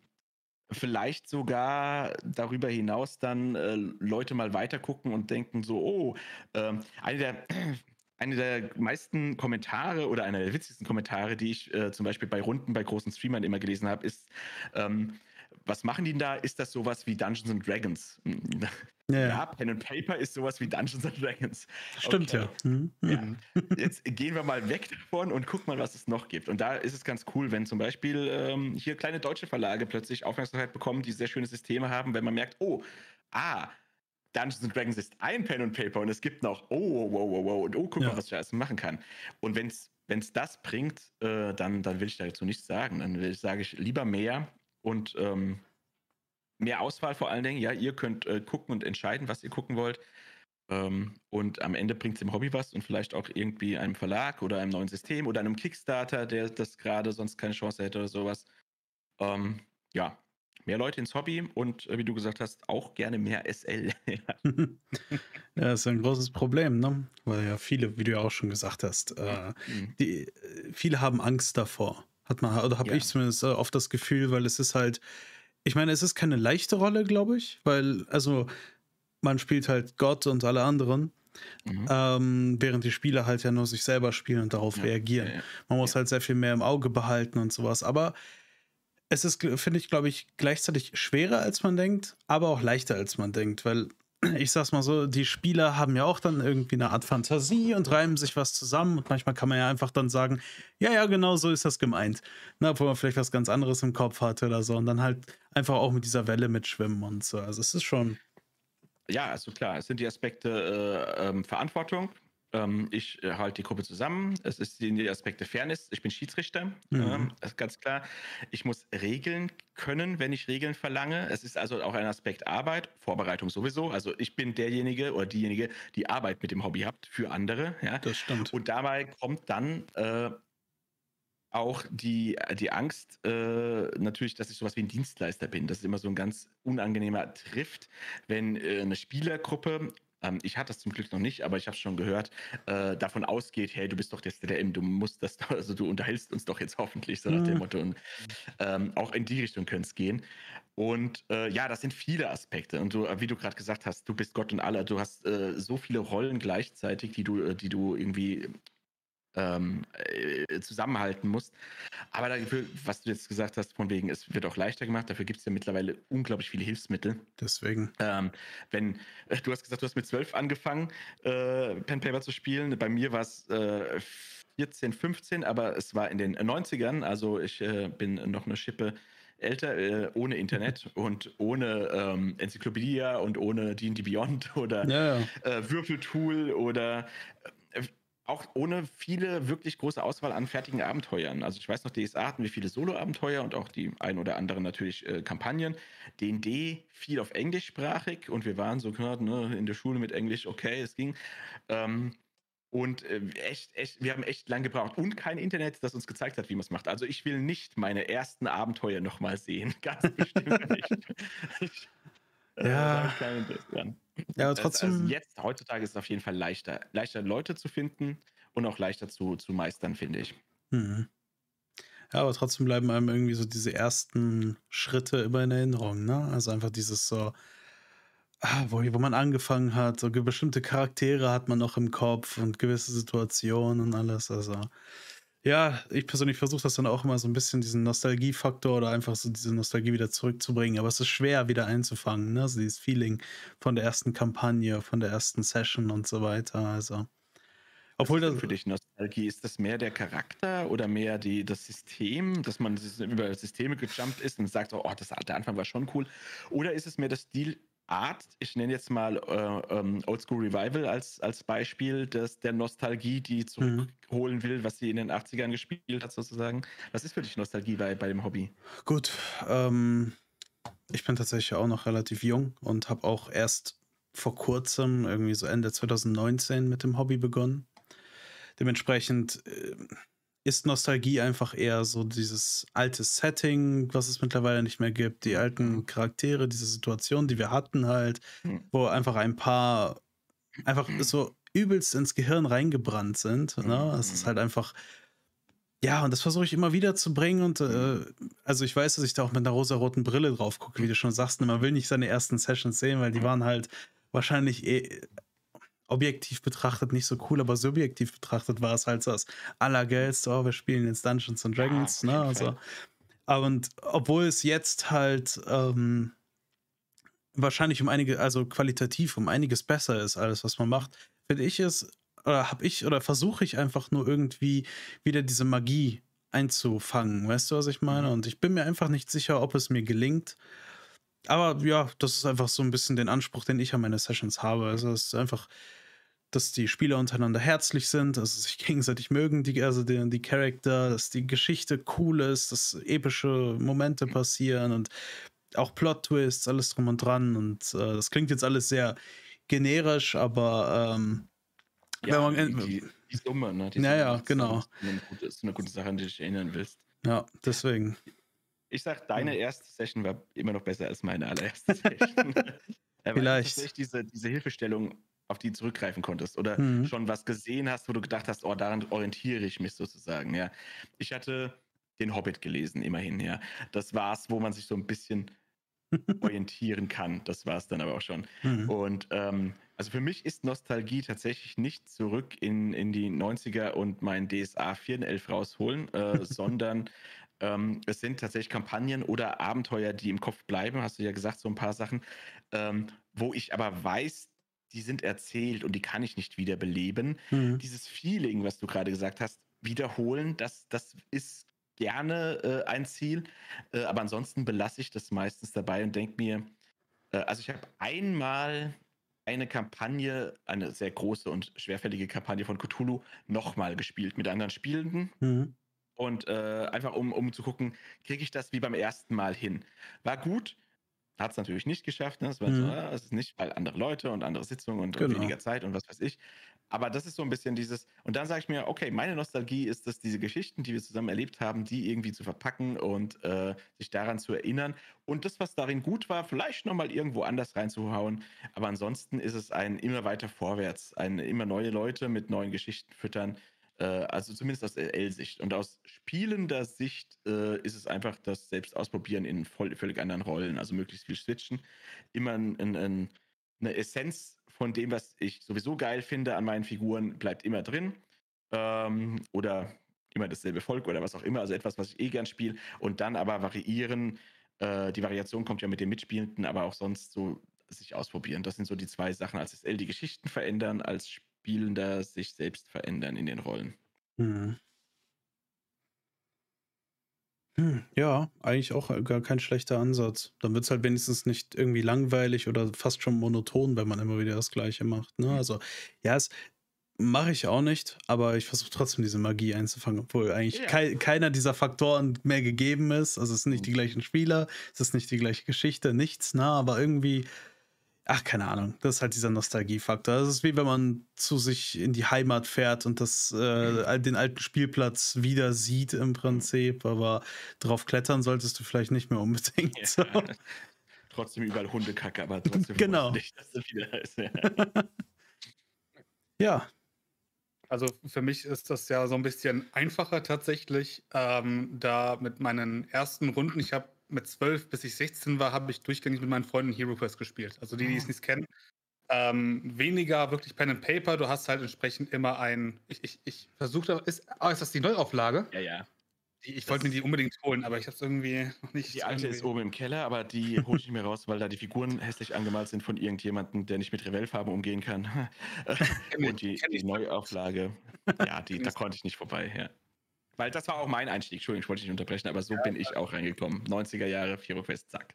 vielleicht sogar darüber hinaus dann äh, Leute mal weitergucken und denken so, oh, ähm, eine der eine der meisten Kommentare oder einer der witzigsten Kommentare, die ich äh, zum Beispiel bei Runden bei großen Streamern immer gelesen habe, ist, ähm, was machen die denn da? Ist das sowas wie Dungeons and Dragons? Ja, ja, Pen and Paper ist sowas wie Dungeons and Dragons. Stimmt, okay. ja. Mhm. ja. Jetzt gehen wir mal weg davon und gucken mal, was es noch gibt. Und da ist es ganz cool, wenn zum Beispiel ähm, hier kleine deutsche Verlage plötzlich Aufmerksamkeit bekommen, die sehr schöne Systeme haben, wenn man merkt, oh, ah, Dungeons and Dragons ist ein Pen and Paper und es gibt noch, oh, wow, wow, wow, und oh, guck mal, was ich alles machen kann. Und wenn es das bringt, äh, dann, dann will ich dazu nichts sagen. Dann sage ich lieber mehr und ähm, mehr Auswahl vor allen Dingen. Ja, ihr könnt äh, gucken und entscheiden, was ihr gucken wollt. Ähm, und am Ende bringt es dem Hobby was und vielleicht auch irgendwie einem Verlag oder einem neuen System oder einem Kickstarter, der das gerade sonst keine Chance hätte oder sowas. Ähm, ja, mehr Leute ins Hobby und äh, wie du gesagt hast, auch gerne mehr SL. ja, das ist ein großes Problem, ne? Weil ja viele, wie du ja auch schon gesagt hast, äh, mhm. die, äh, viele haben Angst davor. Hat man, oder habe ja. ich zumindest äh, oft das Gefühl, weil es ist halt, ich meine, es ist keine leichte Rolle, glaube ich, weil, also, man spielt halt Gott und alle anderen. Mhm. Ähm, während die Spieler halt ja nur sich selber spielen und darauf ja, reagieren. Ja, ja. Man muss halt sehr viel mehr im Auge behalten und sowas. Aber es ist, finde ich, glaube ich, gleichzeitig schwerer als man denkt, aber auch leichter als man denkt, weil ich sag's mal so, die Spieler haben ja auch dann irgendwie eine Art Fantasie und reimen sich was zusammen. Und manchmal kann man ja einfach dann sagen, ja, ja, genau so ist das gemeint. Na, obwohl man vielleicht was ganz anderes im Kopf hatte oder so. Und dann halt einfach auch mit dieser Welle mitschwimmen und so. Also es ist schon. Ja, also klar, es sind die Aspekte äh, ähm, Verantwortung, ähm, ich äh, halte die Gruppe zusammen. Es ist die Aspekte Fairness. Ich bin Schiedsrichter, mhm. ähm, das ist ganz klar. Ich muss Regeln können, wenn ich Regeln verlange. Es ist also auch ein Aspekt Arbeit, Vorbereitung sowieso. Also ich bin derjenige oder diejenige, die Arbeit mit dem Hobby habt für andere. Ja? Das stimmt. Und dabei kommt dann äh, auch die, die Angst äh, natürlich, dass ich sowas wie ein Dienstleister bin. Das ist immer so ein ganz unangenehmer Trift, wenn äh, eine Spielergruppe ähm, ich hatte das zum Glück noch nicht, aber ich habe schon gehört, äh, davon ausgeht, hey, du bist doch der SDM, du musst das, also du unterhältst uns doch jetzt hoffentlich, so nach dem mhm. Motto. Und ähm, auch in die Richtung könnte es gehen. Und äh, ja, das sind viele Aspekte. Und du, wie du gerade gesagt hast, du bist Gott und aller, du hast äh, so viele Rollen gleichzeitig, die du, äh, die du irgendwie ähm, äh, zusammenhalten musst. Aber dafür, was du jetzt gesagt hast, von wegen, es wird auch leichter gemacht, dafür gibt es ja mittlerweile unglaublich viele Hilfsmittel. Deswegen. Ähm, wenn, äh, du hast gesagt, du hast mit zwölf angefangen, äh, Pen Paper zu spielen. Bei mir war es äh, 14, 15, aber es war in den 90ern, also ich äh, bin noch eine Schippe älter, äh, ohne Internet und ohne ähm, Enzyklopädie und ohne D&D Beyond oder ja, ja. Äh, Würfeltool oder auch ohne viele wirklich große Auswahl an fertigen Abenteuern. Also ich weiß noch, DSA hatten wir viele Solo-Abenteuer und auch die ein oder anderen natürlich äh, Kampagnen. D&D viel auf englischsprachig und wir waren so gehört, ne, in der Schule mit Englisch, okay, es ging. Ähm, und äh, echt, echt, wir haben echt lang gebraucht und kein Internet, das uns gezeigt hat, wie man es macht. Also ich will nicht meine ersten Abenteuer nochmal sehen. Ganz bestimmt nicht. Äh, ja. Ja, aber trotzdem. Also jetzt, heutzutage ist es auf jeden Fall leichter, leichter Leute zu finden und auch leichter zu, zu meistern, finde ich. Mhm. Ja, aber trotzdem bleiben einem irgendwie so diese ersten Schritte immer in Erinnerung, ne? Also einfach dieses so, ah, wo, wo man angefangen hat, so bestimmte Charaktere hat man noch im Kopf und gewisse Situationen und alles. Also ja, ich persönlich versuche das dann auch immer so ein bisschen, diesen Nostalgiefaktor oder einfach so diese Nostalgie wieder zurückzubringen. Aber es ist schwer wieder einzufangen, ne? Also dieses Feeling von der ersten Kampagne, von der ersten Session und so weiter. Also. Obwohl das für dich Nostalgie ist das mehr der Charakter oder mehr die, das System, dass man über Systeme gejumpt ist und sagt, oh, das, der Anfang war schon cool, oder ist es mehr das Stilart? Ich nenne jetzt mal äh, ähm, Oldschool Revival als, als Beispiel des, der Nostalgie, die mhm. zurückholen mhm. will, was sie in den 80ern gespielt hat, sozusagen. Was ist für dich Nostalgie bei, bei dem Hobby? Gut, ähm, ich bin tatsächlich auch noch relativ jung und habe auch erst vor kurzem, irgendwie so Ende 2019, mit dem Hobby begonnen. Dementsprechend äh, ist Nostalgie einfach eher so dieses alte Setting, was es mittlerweile nicht mehr gibt, die alten mhm. Charaktere, diese Situation, die wir hatten halt, mhm. wo einfach ein paar einfach so übelst ins Gehirn reingebrannt sind. Ne? Es ist mhm. halt einfach ja, und das versuche ich immer wieder zu bringen. Und äh, also ich weiß, dass ich da auch mit einer rosa-roten Brille drauf gucke, wie du schon sagst. Und man will nicht seine ersten Sessions sehen, weil die waren halt wahrscheinlich eh, objektiv betrachtet nicht so cool, aber subjektiv betrachtet war es halt so das Allergeilste. Oh, wir spielen jetzt Dungeons and Dragons. Ja, ne? also, und obwohl es jetzt halt ähm, wahrscheinlich um einige, also qualitativ um einiges besser ist, alles, was man macht, finde ich es oder habe ich oder versuche ich einfach nur irgendwie wieder diese Magie einzufangen. Weißt du, was ich meine? Mhm. Und ich bin mir einfach nicht sicher, ob es mir gelingt. Aber ja, das ist einfach so ein bisschen den Anspruch, den ich an meine Sessions habe. Also es ist einfach, dass die Spieler untereinander herzlich sind, dass sie sich gegenseitig mögen, die, also die, die Charakter, dass die Geschichte cool ist, dass epische Momente passieren und auch Plot-Twists, alles drum und dran. Und äh, das klingt jetzt alles sehr generisch, aber ähm, ja, man, die, die, Summe, ne? Die ja, Summe, genau. Ist eine, gute, ist eine gute Sache, an die du dich erinnern willst. Ja, deswegen. Ich sag, deine erste Session war immer noch besser als meine allererste Session. Vielleicht. Diese, diese Hilfestellung, auf die zurückgreifen konntest oder mhm. schon was gesehen hast, wo du gedacht hast, oh, daran orientiere ich mich sozusagen, ja. Ich hatte den Hobbit gelesen, immerhin, ja. Das war's, wo man sich so ein bisschen orientieren kann. Das war es dann aber auch schon. Mhm. Und ähm, also für mich ist Nostalgie tatsächlich nicht zurück in, in die 90er und mein DSA 411 rausholen, äh, sondern ähm, es sind tatsächlich Kampagnen oder Abenteuer, die im Kopf bleiben, hast du ja gesagt, so ein paar Sachen, ähm, wo ich aber weiß, die sind erzählt und die kann ich nicht wiederbeleben. Mhm. Dieses Feeling, was du gerade gesagt hast, wiederholen, das, das ist gerne äh, ein Ziel, äh, aber ansonsten belasse ich das meistens dabei und denke mir, äh, also ich habe einmal eine Kampagne, eine sehr große und schwerfällige Kampagne von Cthulhu nochmal gespielt mit anderen Spielenden. Mhm. Und äh, einfach um, um zu gucken, kriege ich das wie beim ersten Mal hin. War gut, hat es natürlich nicht geschafft. Ne? Das, war mhm. so, ah, ist nicht, weil andere Leute und andere Sitzungen und, genau. weniger Zeit und was weiß ich. Aber das ist so ein bisschen dieses, und dann sage ich mir, okay, meine Nostalgie ist es, diese Geschichten, die wir zusammen erlebt haben, die irgendwie zu verpacken und äh, sich daran zu erinnern. Und das, was darin gut war, vielleicht nochmal irgendwo anders reinzuhauen. Aber ansonsten ist es ein immer weiter vorwärts, ein immer neue Leute mit neuen Geschichten füttern. Äh, also zumindest aus L-Sicht. Und aus spielender Sicht äh, ist es einfach das Selbstausprobieren in voll, völlig anderen Rollen. Also möglichst viel switchen. Immer ein, ein, ein, eine Essenz von dem, was ich sowieso geil finde an meinen Figuren, bleibt immer drin. Ähm, oder immer dasselbe Volk oder was auch immer. Also etwas, was ich eh gern spiele. Und dann aber variieren. Äh, die Variation kommt ja mit den Mitspielenden, aber auch sonst so sich ausprobieren. Das sind so die zwei Sachen als SL, die Geschichten verändern, als Spielender sich selbst verändern in den Rollen. Mhm. Hm, ja, eigentlich auch gar kein schlechter Ansatz. Dann wird es halt wenigstens nicht irgendwie langweilig oder fast schon monoton, wenn man immer wieder das Gleiche macht. Ne? Also, ja, es mache ich auch nicht, aber ich versuche trotzdem diese Magie einzufangen, obwohl eigentlich ja. kei keiner dieser Faktoren mehr gegeben ist. Also, es sind nicht die mhm. gleichen Spieler, es ist nicht die gleiche Geschichte, nichts, ne? aber irgendwie ach, keine Ahnung, das ist halt dieser Nostalgiefaktor. Das ist wie wenn man zu sich in die Heimat fährt und das, äh, mhm. den alten Spielplatz wieder sieht im Prinzip, aber drauf klettern solltest du vielleicht nicht mehr unbedingt. Ja. So. Trotzdem überall Hundekacke, aber trotzdem genau. nicht, dass das wieder ist. Ja. ja. Also für mich ist das ja so ein bisschen einfacher tatsächlich, ähm, da mit meinen ersten Runden, ich habe mit 12 bis ich 16 war, habe ich durchgängig mit meinen Freunden Hero Quest gespielt. Also die, die es ah. nicht kennen. Ähm, weniger wirklich Pen and Paper. Du hast halt entsprechend immer ein. Ich, ich, ich versuche, ist, ah, ist das die Neuauflage? Ja, ja. Die, ich wollte mir die unbedingt holen, aber ich habe es irgendwie noch nicht. Die alte irgendwie. ist oben im Keller, aber die hole ich nicht mehr raus, weil da die Figuren hässlich angemalt sind von irgendjemandem, der nicht mit Revellfarben umgehen kann. Und die, die Neuauflage, ja, die, da konnte ich nicht vorbei, ja. Weil das war auch mein Einstieg, Entschuldigung, ich wollte dich nicht unterbrechen, aber so ja, bin ich auch reingekommen. 90er Jahre, Hero Quest, zack.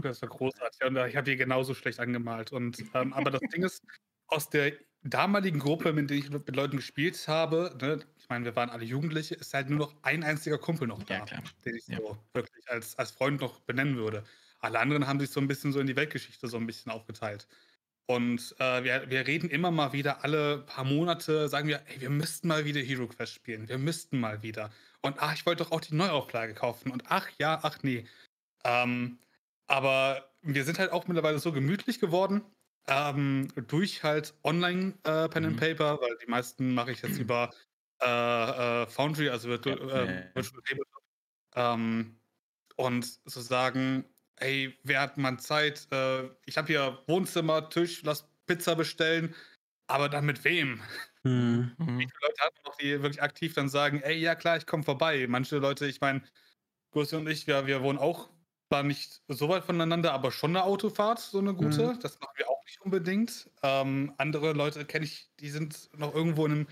Quest war großartig und ich habe die genauso schlecht angemalt. Und, ähm, aber das Ding ist, aus der damaligen Gruppe, mit der ich mit Leuten gespielt habe, ne, ich meine, wir waren alle Jugendliche, ist halt nur noch ein einziger Kumpel noch da, ja, den ich ja. so wirklich als, als Freund noch benennen würde. Alle anderen haben sich so ein bisschen so in die Weltgeschichte so ein bisschen aufgeteilt. Und äh, wir, wir reden immer mal wieder, alle paar Monate sagen wir, ey, wir müssten mal wieder Hero Quest spielen. Wir müssten mal wieder. Und ach, ich wollte doch auch die Neuauflage kaufen. Und ach ja, ach nee. Ähm, aber wir sind halt auch mittlerweile so gemütlich geworden, ähm, durch halt Online äh, Pen mhm. and Paper, weil die meisten mache ich jetzt über äh, äh, Foundry, also Virtual, ja, äh, Virtual Tabletop. Ähm, und zu sagen, ey, wer hat man Zeit? Äh, ich habe hier Wohnzimmer, Tisch, lass Pizza bestellen, aber dann mit wem? Mhm. Wie viele Leute hat man noch, die wirklich aktiv dann sagen, ey, ja klar, ich komme vorbei. Manche Leute, ich meine, Gussi und ich, wir, wir wohnen auch zwar nicht so weit voneinander, aber schon eine Autofahrt, so eine gute. Mhm. Das machen wir auch nicht unbedingt. Ähm, andere Leute kenne ich, die sind noch irgendwo in einem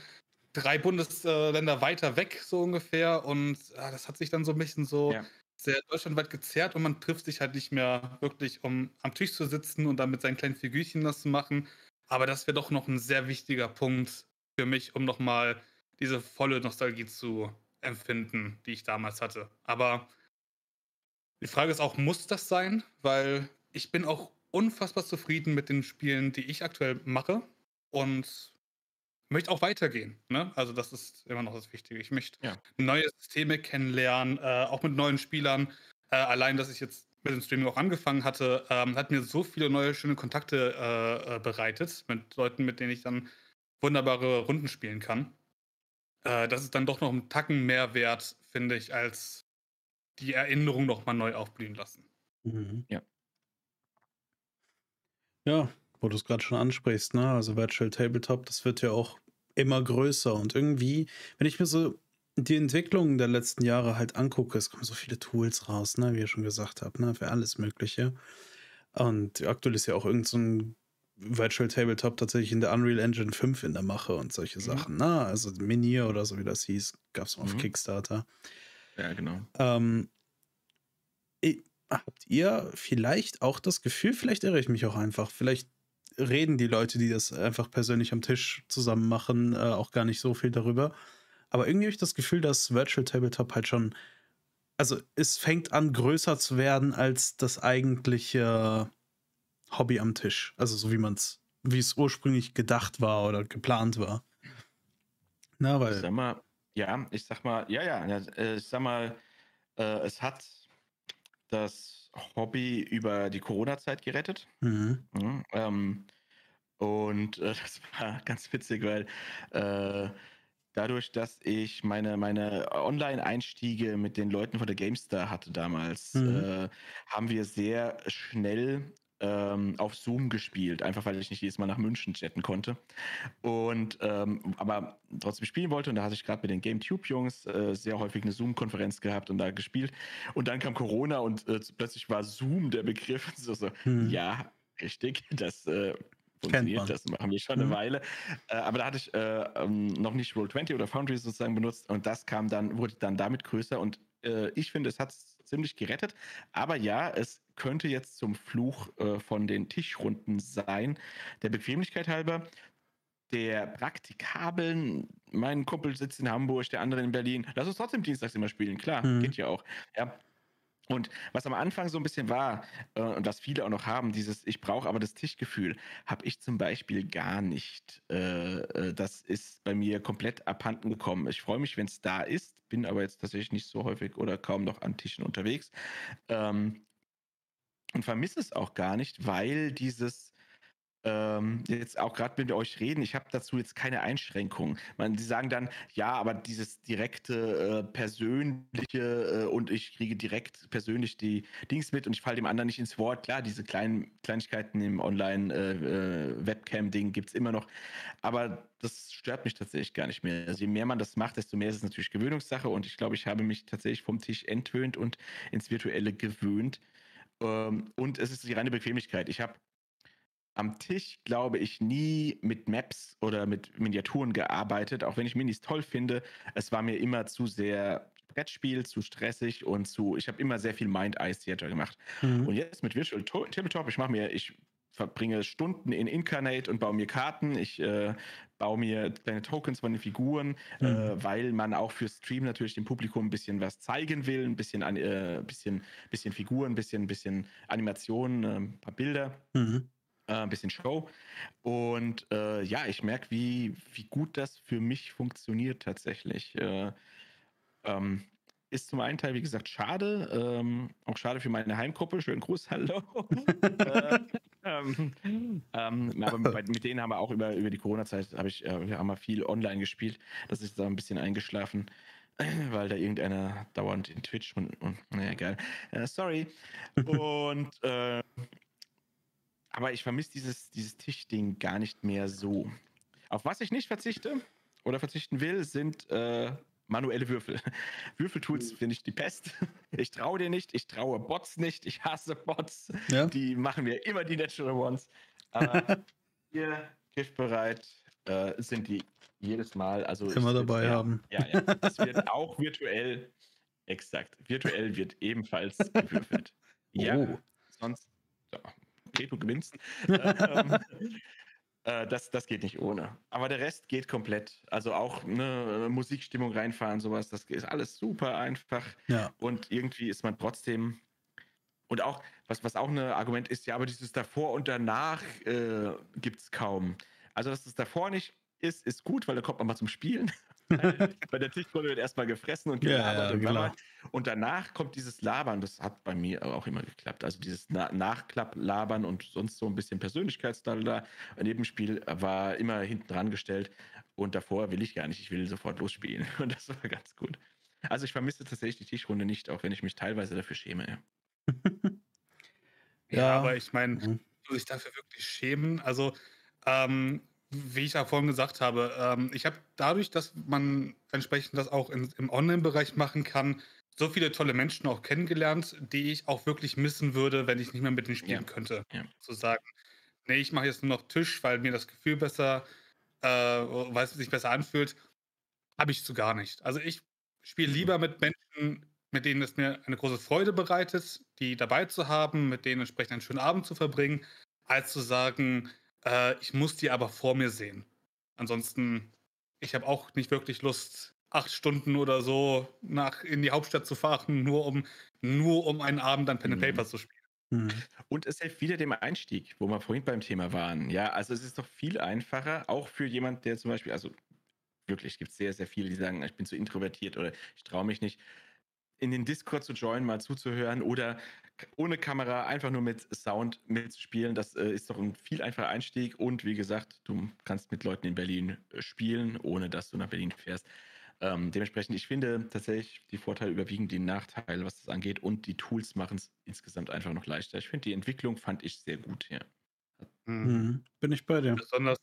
drei Bundesländer weiter weg, so ungefähr. Und ja, das hat sich dann so ein bisschen so ja. Sehr deutschlandweit gezerrt und man trifft sich halt nicht mehr wirklich, um am Tisch zu sitzen und dann mit seinen kleinen Figürchen das zu machen. Aber das wäre doch noch ein sehr wichtiger Punkt für mich, um nochmal diese volle Nostalgie zu empfinden, die ich damals hatte. Aber die Frage ist auch, muss das sein? Weil ich bin auch unfassbar zufrieden mit den Spielen, die ich aktuell mache. Und möchte auch weitergehen. Ne? Also das ist immer noch das Wichtige. Ich möchte ja. neue Systeme kennenlernen, äh, auch mit neuen Spielern. Äh, allein, dass ich jetzt mit dem Streaming auch angefangen hatte, ähm, hat mir so viele neue schöne Kontakte äh, äh bereitet mit Leuten, mit denen ich dann wunderbare Runden spielen kann. Äh, das ist dann doch noch einen Tacken mehr wert, finde ich, als die Erinnerung nochmal neu aufblühen lassen. Mhm. Ja. Ja, wo du es gerade schon ansprichst, ne? Also Virtual Tabletop, das wird ja auch immer größer und irgendwie, wenn ich mir so die Entwicklung der letzten Jahre halt angucke, es kommen so viele Tools raus, ne, wie ihr schon gesagt habt, ne, für alles Mögliche. Und aktuell ist ja auch irgendein so Virtual Tabletop tatsächlich in der Unreal Engine 5 in der Mache und solche mhm. Sachen. Ne? Also Minier oder so wie das hieß, gab es auf mhm. Kickstarter. Ja, genau. Ähm, habt ihr vielleicht auch das Gefühl, vielleicht irre ich mich auch einfach, vielleicht reden die Leute, die das einfach persönlich am Tisch zusammen machen, äh, auch gar nicht so viel darüber. Aber irgendwie habe ich das Gefühl, dass Virtual Tabletop halt schon, also es fängt an größer zu werden als das eigentliche Hobby am Tisch. Also so wie man es, wie es ursprünglich gedacht war oder geplant war. Na, weil. Ich sag mal, ja, ich sag mal, ja, ja, äh, ich sag mal, äh, es hat das Hobby über die Corona-Zeit gerettet. Mhm. Mhm, ähm, und äh, das war ganz witzig, weil äh, dadurch, dass ich meine, meine Online-Einstiege mit den Leuten von der GameStar hatte damals, mhm. äh, haben wir sehr schnell ähm, auf Zoom gespielt, einfach weil ich nicht jedes Mal nach München chatten konnte. Und ähm, aber trotzdem spielen wollte. Und da hatte ich gerade mit den GameTube-Jungs äh, sehr häufig eine Zoom-Konferenz gehabt und da gespielt. Und dann kam Corona und äh, plötzlich war Zoom der Begriff. So, so hm. ja, richtig, das äh, funktioniert, das machen wir schon eine mhm. Weile. Äh, aber da hatte ich äh, ähm, noch nicht Roll20 oder Foundry sozusagen benutzt und das kam dann, wurde dann damit größer und äh, ich finde, es hat ziemlich gerettet. Aber ja, es könnte jetzt zum Fluch äh, von den Tischrunden sein. Der Bequemlichkeit halber, der praktikablen, mein Kumpel sitzt in Hamburg, der andere in Berlin. Lass uns trotzdem dienstags immer spielen, klar, mhm. geht ja auch. Ja, und was am Anfang so ein bisschen war äh, und was viele auch noch haben, dieses Ich brauche aber das Tischgefühl, habe ich zum Beispiel gar nicht. Äh, äh, das ist bei mir komplett abhanden gekommen. Ich freue mich, wenn es da ist, bin aber jetzt tatsächlich nicht so häufig oder kaum noch an Tischen unterwegs. Ähm, und vermisse es auch gar nicht, weil dieses ähm, jetzt auch gerade mit euch reden, ich habe dazu jetzt keine Einschränkungen. Man, die sagen dann, ja, aber dieses direkte, äh, persönliche äh, und ich kriege direkt persönlich die Dings mit und ich falle dem anderen nicht ins Wort. Klar, diese kleinen Kleinigkeiten im Online-Webcam-Ding äh, äh gibt es immer noch, aber das stört mich tatsächlich gar nicht mehr. Also je mehr man das macht, desto mehr ist es natürlich Gewöhnungssache und ich glaube, ich habe mich tatsächlich vom Tisch entwöhnt und ins Virtuelle gewöhnt. Ähm, und es ist die reine Bequemlichkeit. Ich habe am Tisch, glaube ich, nie mit Maps oder mit Miniaturen gearbeitet, auch wenn ich Minis toll finde. Es war mir immer zu sehr Brettspiel, zu stressig und zu. Ich habe immer sehr viel Mind-Eye-Theater gemacht. Mhm. Und jetzt mit Virtual Tabletop, ich mache mir, ich verbringe Stunden in Incarnate und baue mir Karten. Ich äh, baue mir kleine Tokens von den Figuren, äh, mhm. äh, weil man auch für Stream natürlich dem Publikum ein bisschen was zeigen will, ein bisschen, äh, bisschen, bisschen Figuren, ein bisschen, bisschen Animationen, äh, ein paar Bilder. Mhm äh, ein bisschen Show. Und äh, ja, ich merke, wie, wie gut das für mich funktioniert tatsächlich. Äh, ähm, ist zum einen Teil, wie gesagt, schade. Ähm, auch schade für meine Heimgruppe. Schönen Gruß, hallo. äh, ähm, ähm, aber mit, mit, denen haben wir auch über, über die Corona-Zeit, habe ich, äh, wir haben mal viel online gespielt. Das ist da ein bisschen eingeschlafen, weil da irgendeiner dauernd in Twitch und, und naja, egal. Äh, sorry. Und äh, aber ich vermisse dieses, dieses Tischding gar nicht mehr so. Auf was ich nicht verzichte oder verzichten will, sind äh, manuelle Würfel. Würfeltools finde ich die Pest. Ich traue dir nicht, ich traue Bots nicht, ich hasse Bots. Ja. Die machen mir immer die Natural Ones. Aber hier griffbereit äh, sind die jedes Mal. Also immer dabei ja, haben. Ja, ja. Es wird auch virtuell, exakt, virtuell wird ebenfalls gewürfelt. Ja, oh. sonst so, okay, du gewinnst. ähm, äh, das, das geht nicht ohne. Aber der Rest geht komplett. Also auch eine Musikstimmung reinfahren, sowas, das ist alles super einfach. Ja. Und irgendwie ist man trotzdem. Und auch, was, was auch ein Argument ist, ja, aber dieses davor und danach äh, gibt es kaum. Also, dass es davor nicht ist, ist gut, weil da kommt man mal zum Spielen. bei der Tischrunde wird erstmal gefressen und gelabert ja, und, genau. und danach kommt dieses Labern, das hat bei mir auch immer geklappt. Also dieses Na Nachklapplabern und sonst so ein bisschen Persönlichkeitsstyle da. Ein Nebenspiel war immer hinten dran gestellt und davor will ich gar nicht, ich will sofort losspielen und das war ganz gut. Also ich vermisse tatsächlich die Tischrunde nicht, auch wenn ich mich teilweise dafür schäme. ja, ja, aber ich meine, mhm. sich dafür wirklich schämen, also ähm, wie ich ja vorhin gesagt habe, ähm, ich habe dadurch, dass man entsprechend das auch in, im Online-Bereich machen kann, so viele tolle Menschen auch kennengelernt, die ich auch wirklich missen würde, wenn ich nicht mehr mit denen spielen ja. könnte. Ja. Zu sagen, nee, ich mache jetzt nur noch Tisch, weil mir das Gefühl besser, äh, weil es sich besser anfühlt, habe ich so gar nicht. Also ich spiele mhm. lieber mit Menschen, mit denen es mir eine große Freude bereitet, die dabei zu haben, mit denen entsprechend einen schönen Abend zu verbringen, als zu sagen, äh, ich muss die aber vor mir sehen. Ansonsten, ich habe auch nicht wirklich Lust, acht Stunden oder so nach in die Hauptstadt zu fahren, nur um, nur um einen Abend an Pen and mhm. Paper zu spielen. Mhm. Und es hilft wieder dem Einstieg, wo wir vorhin beim Thema waren. Ja, also es ist doch viel einfacher, auch für jemand, der zum Beispiel, also wirklich, es gibt sehr, sehr viele, die sagen, ich bin zu introvertiert oder ich traue mich nicht in den Discord zu joinen, mal zuzuhören oder ohne Kamera einfach nur mit Sound mitspielen. Das äh, ist doch ein viel einfacher Einstieg. Und wie gesagt, du kannst mit Leuten in Berlin äh, spielen, ohne dass du nach Berlin fährst. Ähm, dementsprechend, ich finde tatsächlich, die Vorteile überwiegen die Nachteile, was das angeht. Und die Tools machen es insgesamt einfach noch leichter. Ich finde, die Entwicklung fand ich sehr gut hier. Mhm. mhm. Bin ich bei dir. Besonders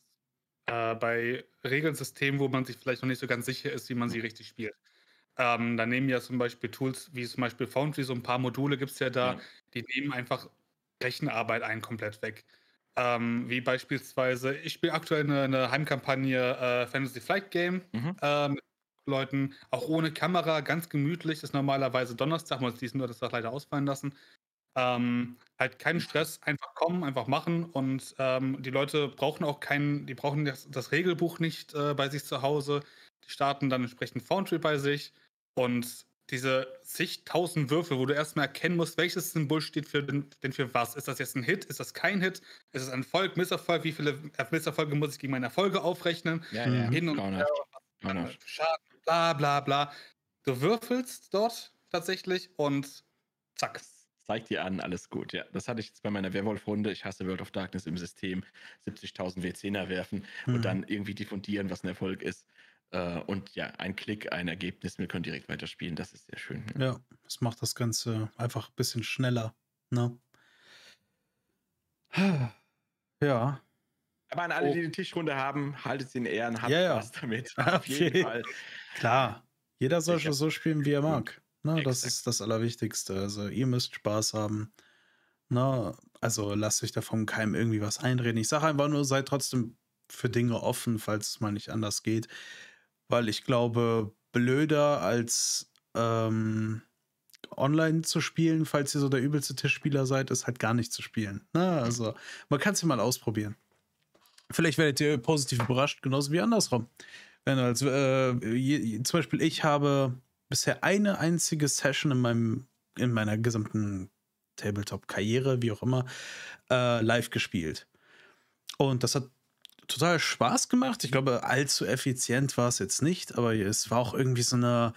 äh, bei Regelsystemen, wo man sich vielleicht noch nicht so ganz sicher ist, wie man sie richtig spielt. Ähm, da nehmen ja zum Beispiel Tools wie zum Beispiel Foundry, so ein paar Module gibt es ja da, ja. die nehmen einfach Rechenarbeit ein komplett weg. Ähm, wie beispielsweise, ich spiele aktuell eine, eine Heimkampagne äh, Fantasy Flight Game mhm. äh, mit Leuten, auch ohne Kamera, ganz gemütlich, das ist normalerweise Donnerstag, muss diesen Donnerstag leider ausfallen lassen. Ähm, halt keinen Stress, einfach kommen, einfach machen und ähm, die Leute brauchen auch keinen, die brauchen das, das Regelbuch nicht äh, bei sich zu Hause. Die starten dann entsprechend Foundry bei sich und diese zigtausend Würfel, wo du erstmal erkennen musst, welches Symbol steht für den, denn für was. Ist das jetzt ein Hit? Ist das kein Hit? Ist es ein Erfolg, Misserfolg? Wie viele Misserfolge muss ich gegen meine Erfolge aufrechnen? Ja, ja. Hin und her. Schaden, bla bla bla. Du würfelst dort tatsächlich und zack. zeig dir an, alles gut. Ja, das hatte ich jetzt bei meiner Werwolf-Runde. Ich hasse World of Darkness im System. 70.000 W10er werfen mhm. und dann irgendwie diffundieren, was ein Erfolg ist. Äh, und ja, ein Klick, ein Ergebnis, wir können direkt weiterspielen. Das ist sehr schön. Ja, das macht das Ganze einfach ein bisschen schneller. Ne? Ja. Aber an alle, oh. die die Tischrunde haben, haltet sie in Ehren, habt ja, ja. Spaß damit. Auf jeden Fall. Klar. Jeder soll schon so spielen, wie er mag. Ne, das ist das Allerwichtigste. Also ihr müsst Spaß haben. Ne? Also lasst euch davon keinem irgendwie was einreden. Ich sage einfach nur, seid trotzdem für Dinge offen, falls es mal nicht anders geht. Weil ich glaube, blöder als ähm, online zu spielen, falls ihr so der übelste Tischspieler seid, ist halt gar nicht zu spielen. Ne? Also man kann es ja mal ausprobieren. Vielleicht werdet ihr positiv überrascht, genauso wie andersrum. Wenn als äh, je, zum Beispiel ich habe bisher eine einzige Session in meinem in meiner gesamten Tabletop-Karriere, wie auch immer, äh, live gespielt. Und das hat total Spaß gemacht. Ich glaube, allzu effizient war es jetzt nicht, aber es war auch irgendwie so eine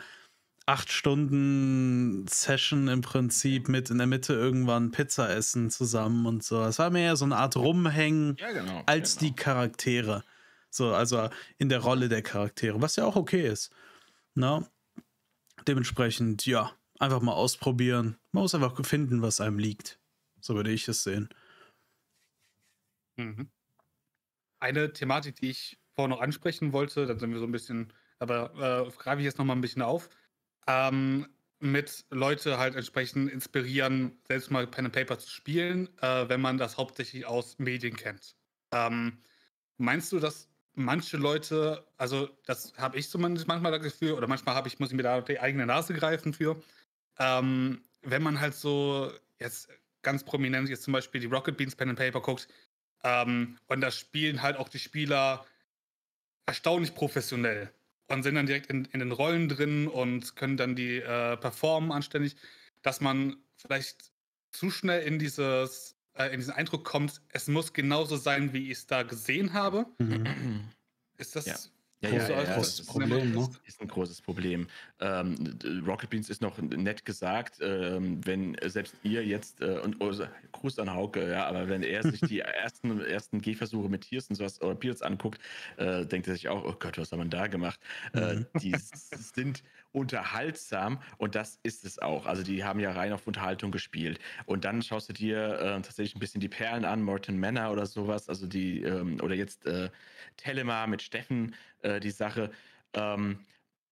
acht Stunden Session im Prinzip mit in der Mitte irgendwann Pizza essen zusammen und so. Es war mehr so eine Art Rumhängen ja, genau, als genau. die Charaktere. So, also in der Rolle der Charaktere, was ja auch okay ist. Na? Ne? Dementsprechend, ja, einfach mal ausprobieren. Man muss einfach finden, was einem liegt. So würde ich es sehen. Mhm. Eine Thematik, die ich vorher noch ansprechen wollte, dann sind wir so ein bisschen, aber äh, greife ich jetzt noch mal ein bisschen auf ähm, mit Leute halt entsprechend inspirieren, selbst mal Pen and Paper zu spielen, äh, wenn man das hauptsächlich aus Medien kennt. Ähm, meinst du, dass manche Leute, also das habe ich zumindest manchmal das Gefühl, oder manchmal habe ich, muss ich mir da die eigene Nase greifen für, ähm, wenn man halt so jetzt ganz prominent jetzt zum Beispiel die Rocket Beans Pen and Paper guckt, ähm, und da spielen halt auch die Spieler erstaunlich professionell und sind dann direkt in, in den Rollen drin und können dann die äh, performen anständig, dass man vielleicht zu schnell in dieses äh, in diesen Eindruck kommt, es muss genauso sein, wie ich es da gesehen habe. Mhm. Ist das ja. Ja, ja, ja, ja das ist, Problem, ne? ist ein großes Problem. Ähm, Rocket Beans ist noch nett gesagt, ähm, wenn selbst ihr jetzt, äh, und oh, Gruß an Hauke, ja, aber wenn er sich die ersten, ersten Gehversuche mit Tiers und sowas oder Pilz anguckt, äh, denkt er sich auch, oh Gott, was hat man da gemacht? Äh, mhm. die sind unterhaltsam und das ist es auch. Also die haben ja rein auf Unterhaltung gespielt. Und dann schaust du dir äh, tatsächlich ein bisschen die Perlen an, Morton Manor oder sowas, also die, ähm, oder jetzt äh, Telema mit Steffen, äh, die Sache. Ähm,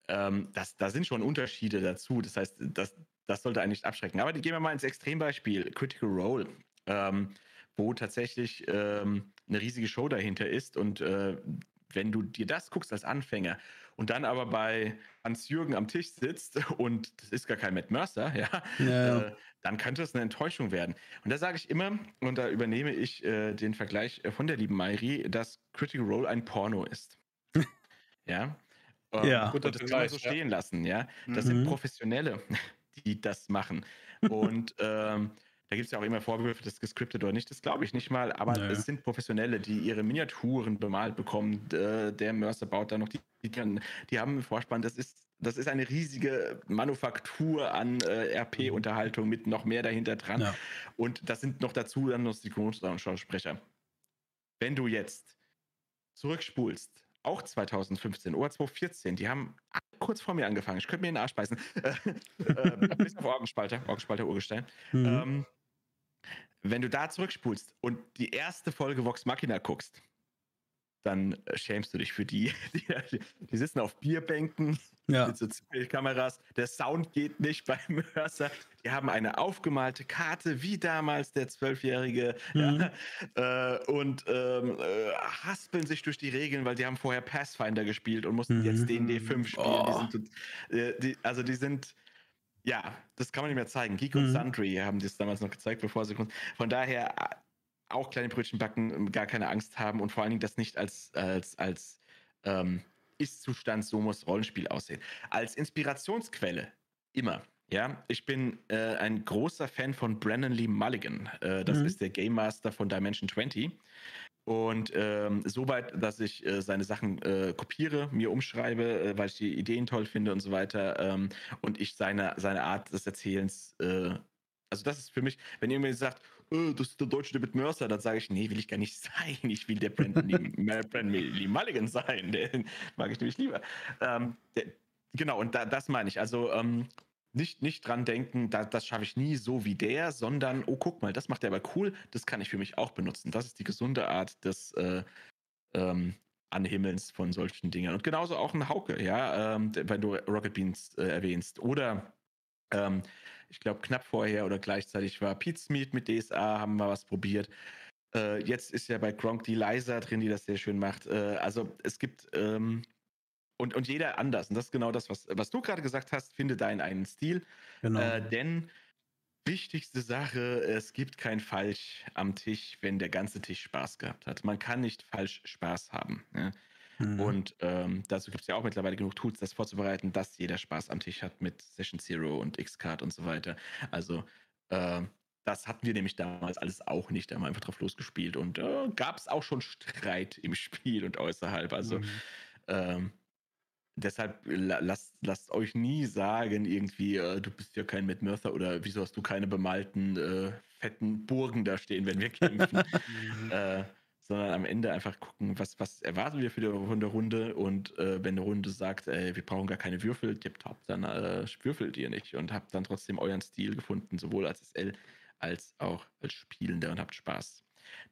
ähm, das, da sind schon Unterschiede dazu. Das heißt, das, das sollte eigentlich abschrecken. Aber gehen wir mal ins Extrembeispiel, Critical Role, ähm, wo tatsächlich ähm, eine riesige Show dahinter ist und äh, wenn du dir das guckst als Anfänger und dann aber bei Hans-Jürgen am Tisch sitzt und das ist gar kein Matt Mercer, ja, ja. Äh, dann könnte es eine Enttäuschung werden. Und da sage ich immer, und da übernehme ich äh, den Vergleich äh, von der lieben Mairi, dass Critical Role ein Porno ist. ja. Ähm, ja. Und das kann man so stehen lassen, ja. Das mhm. sind Professionelle, die das machen. Und ähm, da gibt es ja auch immer Vorwürfe, das gescriptet oder nicht. Das glaube ich nicht mal. Aber naja. es sind Professionelle, die ihre Miniaturen bemalt bekommen. Der Mercer baut da noch die, die, die haben einen Vorspann. Das ist, das ist eine riesige Manufaktur an äh, RP-Unterhaltung mit noch mehr dahinter dran. Ja. Und das sind noch dazu dann noch Synchronsprecher. Wenn du jetzt zurückspulst, auch 2015 oder 2014, die haben kurz vor mir angefangen. Ich könnte mir in den Arsch beißen. äh, bis auf Orgenspalter, Orgenspalter Urgestein. Mhm. Ähm, wenn du da zurückspulst und die erste Folge Vox Machina guckst, dann äh, schämst du dich für die. Die, die sitzen auf Bierbänken ja. mit so Kameras. Der Sound geht nicht beim Mörser. Die haben eine aufgemalte Karte, wie damals der Zwölfjährige. Mhm. Ja, äh, und ähm, äh, haspeln sich durch die Regeln, weil die haben vorher Pathfinder gespielt und mussten mhm. jetzt den D5 spielen. Oh. Die sind, äh, die, also die sind ja, das kann man nicht mehr zeigen. Geek und mhm. Sundry haben das damals noch gezeigt, bevor sie Von daher äh, auch kleine Brötchen backen, gar keine Angst haben und vor allen Dingen das nicht als, als, als ähm, Ist-Zustand, so muss Rollenspiel aussehen. Als Inspirationsquelle immer. Ja, ich bin äh, ein großer Fan von Brennan Lee Mulligan. Äh, das mhm. ist der Game Master von Dimension 20. Und ähm, soweit, dass ich äh, seine Sachen äh, kopiere, mir umschreibe, äh, weil ich die Ideen toll finde und so weiter. Ähm, und ich seine, seine Art des Erzählens äh, Also das ist für mich, wenn jemand sagt, oh, das ist der deutsche David Mercer, dann sage ich, nee, will ich gar nicht sein. Ich will der Brandon Lee, Brandon Lee Mulligan sein. Den mag ich nämlich lieber. Ähm, der, genau, und da, das meine ich. Also ähm, nicht, nicht dran denken, da, das schaffe ich nie so wie der, sondern, oh, guck mal, das macht er aber cool, das kann ich für mich auch benutzen. Das ist die gesunde Art des äh, ähm, Anhimmelns von solchen Dingen. Und genauso auch ein Hauke, ja, ähm, wenn du Rocket Beans äh, erwähnst. Oder ähm, ich glaube, knapp vorher oder gleichzeitig war Pete Smith mit DSA, haben wir was probiert. Äh, jetzt ist ja bei Gronk die Liza drin, die das sehr schön macht. Äh, also es gibt ähm, und, und jeder anders. Und das ist genau das, was, was du gerade gesagt hast, finde deinen einen Stil. Genau. Äh, denn wichtigste Sache, es gibt kein Falsch am Tisch, wenn der ganze Tisch Spaß gehabt hat. Man kann nicht falsch Spaß haben. Ne? Mhm. Und ähm, dazu gibt es ja auch mittlerweile genug Tools, das vorzubereiten, dass jeder Spaß am Tisch hat mit Session Zero und Xcard und so weiter. Also äh, das hatten wir nämlich damals alles auch nicht. Da haben wir einfach drauf losgespielt und äh, gab es auch schon Streit im Spiel und außerhalb. Also mhm. ähm, deshalb lasst, lasst euch nie sagen, irgendwie, äh, du bist ja kein Matt Mercer oder wieso hast du keine bemalten, äh, fetten Burgen da stehen, wenn wir kämpfen. Mhm. äh, sondern am Ende einfach gucken, was, was erwarten wir für die, von der Runde und äh, wenn eine Runde sagt, ey, wir brauchen gar keine Würfel, tipptopp, dann äh, würfelt ihr nicht und habt dann trotzdem euren Stil gefunden, sowohl als SL als auch als Spielender und habt Spaß.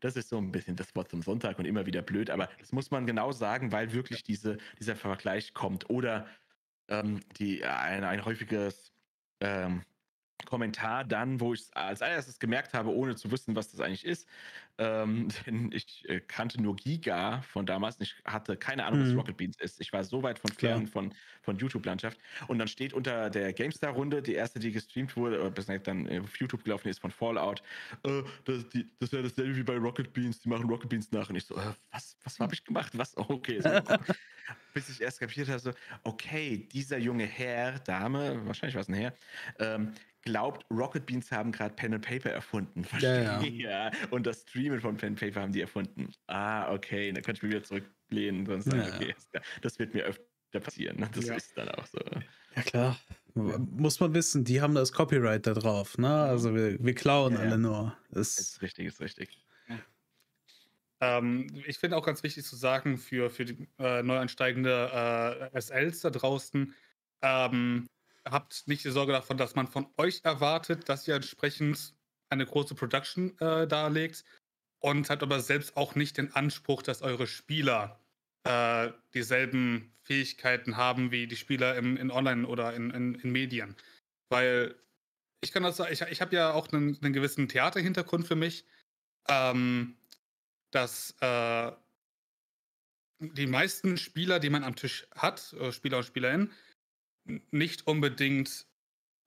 Das ist so ein bisschen das Wort zum Sonntag und immer wieder blöd, aber das muss man genau sagen, weil wirklich diese, dieser Vergleich kommt. Oder ähm, die, ein, ein häufiges ähm, Kommentar dann, wo ich es als allererstes gemerkt habe, ohne zu wissen, was das eigentlich ist. Ähm, denn ich äh, kannte nur Giga von damals. Ich hatte keine Ahnung, mhm. was Rocket Beans ist. Ich war so weit von fern von, von YouTube-Landschaft. Und dann steht unter der GameStar-Runde, die erste, die gestreamt wurde, oder besser dann auf YouTube gelaufen ist von Fallout, äh, das, das wäre dasselbe wie bei Rocket Beans. Die machen Rocket Beans nach. Und ich so, äh, was, was habe ich gemacht? Was? Oh, okay. So, bis ich erst kapiert habe, so, okay, dieser junge Herr, Dame, wahrscheinlich war es ein Herr, ähm, glaubt, Rocket Beans haben gerade Pen and Paper erfunden. Verstehe. Ja, ja. Und das Streamen von Pen and Paper haben die erfunden. Ah, okay, dann kann ich mich wieder zurücklehnen und sagen, ja. okay, das wird mir öfter passieren. Ne? Das ja. ist dann auch so. Ja, klar. Muss man wissen, die haben das Copyright da drauf, ne? Also wir, wir klauen alle nur. Das ist richtig, ist richtig. Ähm, ich finde auch ganz wichtig zu sagen für, für die äh, neu ansteigende äh, SLs da draußen, ähm, habt nicht die Sorge davon, dass man von euch erwartet, dass ihr entsprechend eine große Production äh, darlegt und habt aber selbst auch nicht den Anspruch, dass eure Spieler äh, dieselben Fähigkeiten haben wie die Spieler im, in Online oder in, in, in Medien. Weil ich kann das sagen, ich, ich habe ja auch einen, einen, gewissen Theaterhintergrund für mich. Ähm, dass äh, die meisten Spieler, die man am Tisch hat, äh, Spieler und Spielerinnen, nicht unbedingt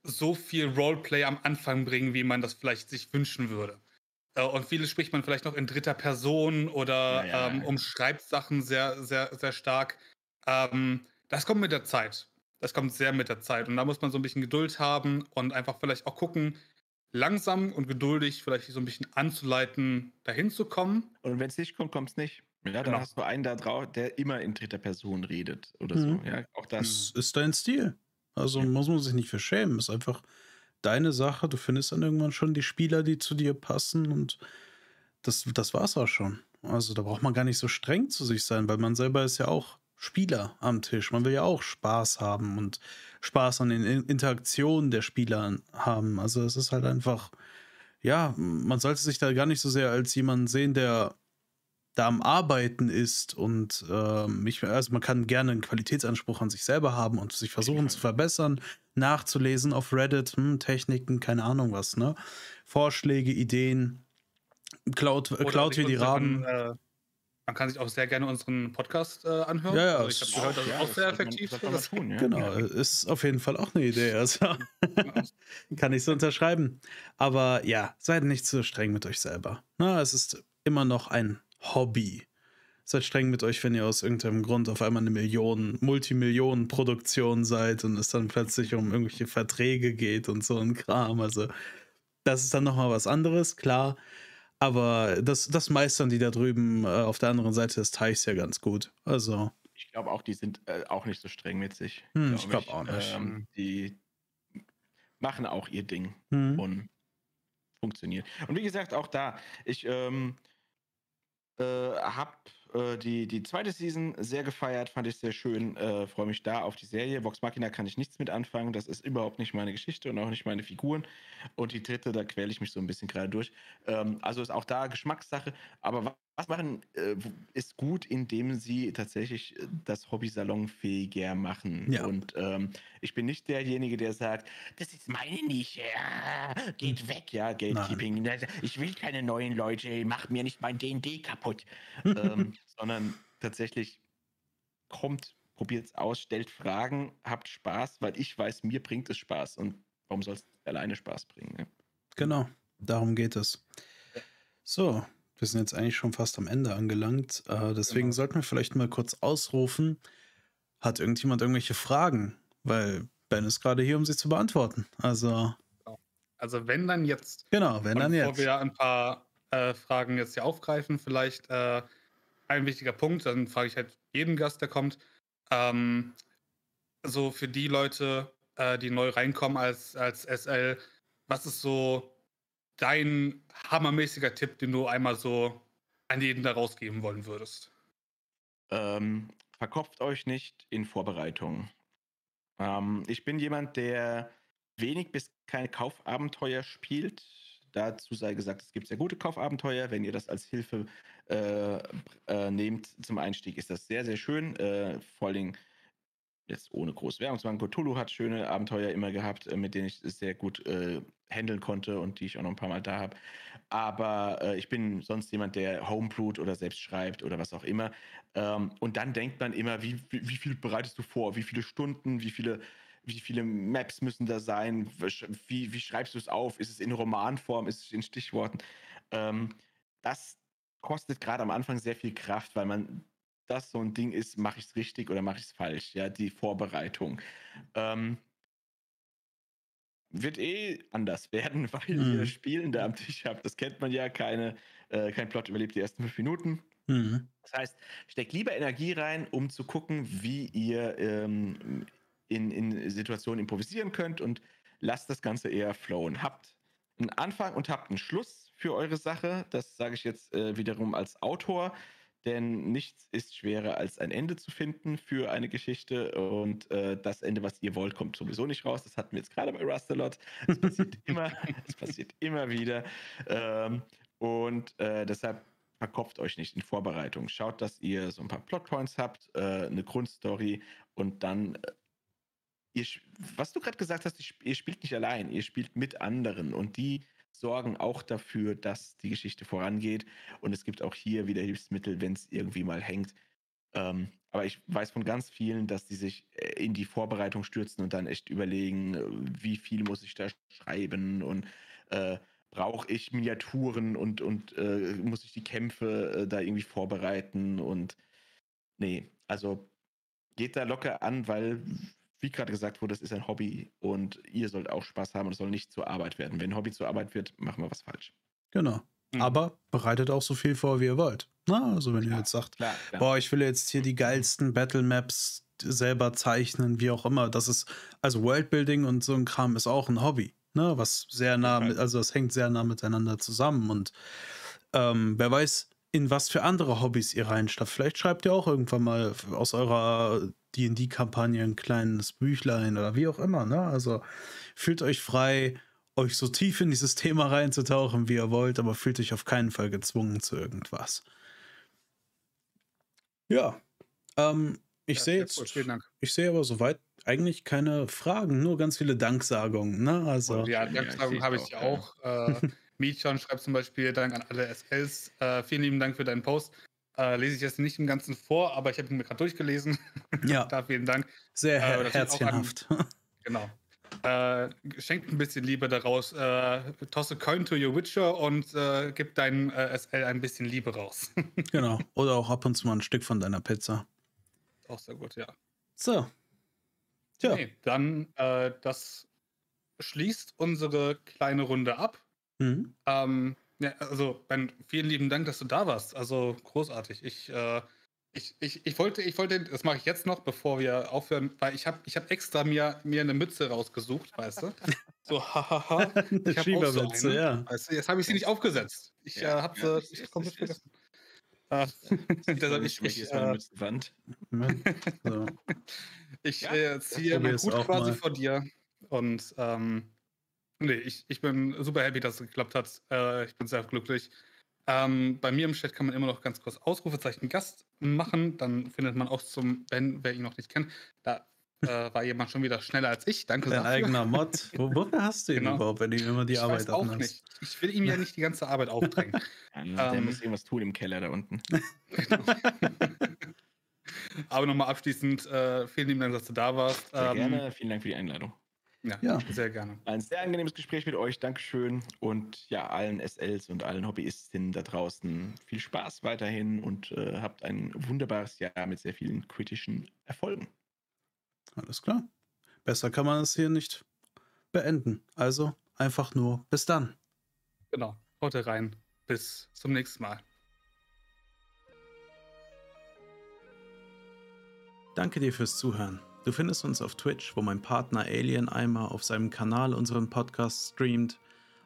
so viel Roleplay am Anfang bringen, wie man das vielleicht sich wünschen würde. Äh, und vieles spricht man vielleicht noch in dritter Person oder ja, ja, ähm, umschreibt Sachen sehr, sehr, sehr stark. Ähm, das kommt mit der Zeit. Das kommt sehr mit der Zeit. Und da muss man so ein bisschen Geduld haben und einfach vielleicht auch gucken, langsam und geduldig vielleicht so ein bisschen anzuleiten, dahin zu kommen. Und wenn es nicht kommt, kommt es nicht. Ja, dann genau. hast du einen da drauf, der immer in dritter Person redet oder mhm. so. Ja, auch das. das ist dein Stil. Also ja. muss man sich nicht verschämen. Ist einfach deine Sache. Du findest dann irgendwann schon die Spieler, die zu dir passen und das, das war's auch schon. Also da braucht man gar nicht so streng zu sich sein, weil man selber ist ja auch Spieler am Tisch. Man will ja auch Spaß haben und Spaß an den Interaktionen der Spieler haben. Also es ist halt einfach, ja, man sollte sich da gar nicht so sehr als jemand sehen, der da am Arbeiten ist und ähm, ich, also man kann gerne einen Qualitätsanspruch an sich selber haben und sich versuchen zu verbessern, nachzulesen auf Reddit, hm, Techniken, keine Ahnung was, ne? Vorschläge, Ideen, klaut, äh, klaut wie die Raben. Äh, man kann sich auch sehr gerne unseren Podcast äh, anhören. Ja, ja. Also ich habe gehört, das ja, ist auch sehr effektiv. Man, das tun, ja. Genau, ist auf jeden Fall auch eine Idee. Also kann ich so unterschreiben. Aber ja, seid nicht zu streng mit euch selber. Na, es ist immer noch ein Hobby. Seid streng mit euch, wenn ihr aus irgendeinem Grund auf einmal eine Million, Multimillionen-Produktion seid und es dann plötzlich um irgendwelche Verträge geht und so ein Kram. Also, das ist dann nochmal was anderes, klar. Aber das, das meistern die da drüben äh, auf der anderen Seite des Teichs ja ganz gut. Also. Ich glaube auch, die sind äh, auch nicht so streng mit sich. Hm, glaub ich glaube auch nicht. Ähm, die machen auch ihr Ding. Hm. Und funktioniert. Und wie gesagt, auch da, ich ähm, äh, habe äh, die, die zweite Season sehr gefeiert, fand ich sehr schön, äh, freue mich da auf die Serie. Vox Machina kann ich nichts mit anfangen, das ist überhaupt nicht meine Geschichte und auch nicht meine Figuren. Und die dritte, da quäle ich mich so ein bisschen gerade durch. Ähm, also ist auch da Geschmackssache, aber was machen äh, ist gut, indem sie tatsächlich äh, das Hobby salonfähiger machen. Ja. Und ähm, ich bin nicht derjenige, der sagt, das ist meine Nische, ja, geht hm. weg, ja, Gatekeeping. Nein. Ich will keine neuen Leute, mach mir nicht mein D&D kaputt. ähm, sondern tatsächlich kommt, probiert es aus, stellt Fragen, habt Spaß, weil ich weiß, mir bringt es Spaß. Und warum soll es alleine Spaß bringen? Ne? Genau, darum geht es. So, wir sind jetzt eigentlich schon fast am Ende angelangt. Äh, deswegen genau. sollten wir vielleicht mal kurz ausrufen. Hat irgendjemand irgendwelche Fragen? Weil Ben ist gerade hier, um sie zu beantworten. Also. Genau. Also wenn dann jetzt. Genau, wenn dann jetzt. Bevor wir ein paar äh, Fragen jetzt hier aufgreifen, vielleicht äh, ein wichtiger Punkt, dann frage ich halt jeden Gast, der kommt. Ähm, so für die Leute, äh, die neu reinkommen als, als SL, was ist so dein hammermäßiger Tipp, den du einmal so an jeden da rausgeben wollen würdest? Ähm, verkopft euch nicht in Vorbereitung. Ähm, ich bin jemand, der wenig bis keine Kaufabenteuer spielt. Dazu sei gesagt, es gibt sehr gute Kaufabenteuer. Wenn ihr das als Hilfe äh, äh, nehmt zum Einstieg, ist das sehr, sehr schön. Äh, vor allem jetzt ohne groß Werbungswang. Cthulhu hat schöne Abenteuer immer gehabt, äh, mit denen ich sehr gut äh, handeln konnte und die ich auch noch ein paar Mal da habe. Aber äh, ich bin sonst jemand, der Homebrewt oder selbst schreibt oder was auch immer. Ähm, und dann denkt man immer, wie, wie, wie, viel bereitest du vor? Wie viele Stunden? Wie viele, wie viele Maps müssen da sein? Wie, wie schreibst du es auf? Ist es in Romanform? Ist es in Stichworten? Ähm, das kostet gerade am Anfang sehr viel Kraft, weil man das so ein Ding ist, mache ich es richtig oder mache ich es falsch? Ja, die Vorbereitung. Ähm, wird eh anders werden, weil mhm. ihr Spielende am Tisch habt. Das kennt man ja, keine, äh, kein Plot überlebt die ersten fünf Minuten. Mhm. Das heißt, steckt lieber Energie rein, um zu gucken, wie ihr ähm, in, in Situationen improvisieren könnt und lasst das Ganze eher flowen. Habt einen Anfang und habt einen Schluss für eure Sache. Das sage ich jetzt äh, wiederum als Autor denn nichts ist schwerer als ein Ende zu finden für eine Geschichte und äh, das Ende, was ihr wollt, kommt sowieso nicht raus. Das hatten wir jetzt gerade bei Rustalot. Das passiert immer, das passiert immer wieder. Ähm, und äh, deshalb verkopft euch nicht in Vorbereitung. Schaut, dass ihr so ein paar Plotpoints habt, äh, eine Grundstory und dann äh, Ihr, was du gerade gesagt hast, ihr spielt nicht allein, ihr spielt mit anderen und die sorgen auch dafür, dass die Geschichte vorangeht. Und es gibt auch hier wieder Hilfsmittel, wenn es irgendwie mal hängt. Ähm, aber ich weiß von ganz vielen, dass die sich äh, in die Vorbereitung stürzen und dann echt überlegen, äh, wie viel muss ich da schreiben und äh, brauche ich Miniaturen und, und äh, muss ich die Kämpfe äh, da irgendwie vorbereiten und nee, also geht da locker an, weil wie gerade gesagt wurde, das ist ein Hobby und ihr sollt auch Spaß haben und es soll nicht zur Arbeit werden. Wenn Hobby zur Arbeit wird, machen wir was falsch. Genau. Mhm. Aber bereitet auch so viel vor, wie ihr wollt. Na, also wenn klar, ihr jetzt sagt, klar, klar. boah, ich will jetzt hier die geilsten Battle Maps selber zeichnen, wie auch immer. Das ist, also Worldbuilding und so ein Kram ist auch ein Hobby, ne? Was sehr nah, mit, also das hängt sehr nah miteinander zusammen. Und ähm, wer weiß, in was für andere Hobbys ihr reinstafft. Vielleicht schreibt ihr auch irgendwann mal aus eurer D&D-Kampagne ein kleines Büchlein oder wie auch immer. Ne? Also fühlt euch frei, euch so tief in dieses Thema reinzutauchen, wie ihr wollt, aber fühlt euch auf keinen Fall gezwungen zu irgendwas. Ja, ähm, ich ja, sehe jetzt, cool. ich sehe aber soweit eigentlich keine Fragen, nur ganz viele Danksagungen. Ne? Also, ja, Danksagungen habe ich auch. Äh, Mietjan schreibt zum Beispiel Dank an alle SLs. Äh, vielen lieben Dank für deinen Post. Äh, lese ich jetzt nicht im Ganzen vor, aber ich habe ihn mir gerade durchgelesen. Ja. da vielen Dank. Sehr her äh, herzchenhaft. An, genau. Äh, schenkt ein bisschen Liebe daraus. Äh, tosse Coin to your Witcher und äh, gib deinem äh, SL ein bisschen Liebe raus. genau. Oder auch ab und zu mal ein Stück von deiner Pizza. Auch sehr gut, ja. So. Tja. Nee, dann, äh, das schließt unsere kleine Runde ab. Mhm. Ähm, ja, also, Ben, vielen lieben Dank, dass du da warst. Also großartig. Ich äh, Ich, ich, ich, wollte, ich wollte, das mache ich jetzt noch, bevor wir aufhören, weil ich habe ich hab extra mir, mir eine Mütze rausgesucht, weißt du? So, hahaha. Eine Schiebermütze, so ja. Weißt du, jetzt habe ich sie nicht aufgesetzt. Ich ja, äh, habe sie ja, komplett vergessen. Äh, deshalb ich, ich, äh, so. ich ja, äh, ziehe meinen Hut quasi mal. vor dir und ähm, nee, ich, ich bin super happy, dass es geklappt hat. Äh, ich bin sehr glücklich. Ähm, bei mir im Chat kann man immer noch ganz kurz Ausrufezeichen Gast machen. Dann findet man auch zum, wenn wer ihn noch nicht kennt, da äh, war jemand schon wieder schneller als ich. Danke Dein dafür. eigener Mod. Wo, wofür hast du ihn genau. überhaupt, wenn du ihm immer die ich Arbeit weiß auch nicht. Ich will ihm ja nicht die ganze Arbeit aufdrängen. Ja, der ähm, muss irgendwas tun im Keller da unten. Aber nochmal abschließend, äh, vielen lieben Dank, dass du da warst. Sehr ähm, gerne, vielen Dank für die Einladung. Ja, ja, sehr gerne. Ein sehr angenehmes Gespräch mit euch. Dankeschön. Und ja, allen SLs und allen Hobbyistinnen da draußen viel Spaß weiterhin und äh, habt ein wunderbares Jahr mit sehr vielen kritischen Erfolgen. Alles klar. Besser kann man es hier nicht beenden. Also einfach nur bis dann. Genau. Haut rein. Bis zum nächsten Mal. Danke dir fürs Zuhören. Du findest uns auf Twitch, wo mein Partner Alien Eimer auf seinem Kanal unseren Podcast streamt,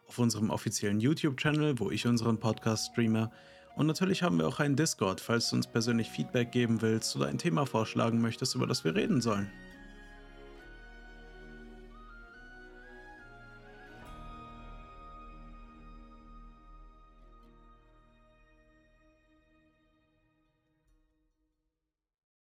auf unserem offiziellen YouTube-Channel, wo ich unseren Podcast streame. Und natürlich haben wir auch einen Discord, falls du uns persönlich Feedback geben willst oder ein Thema vorschlagen möchtest, über das wir reden sollen.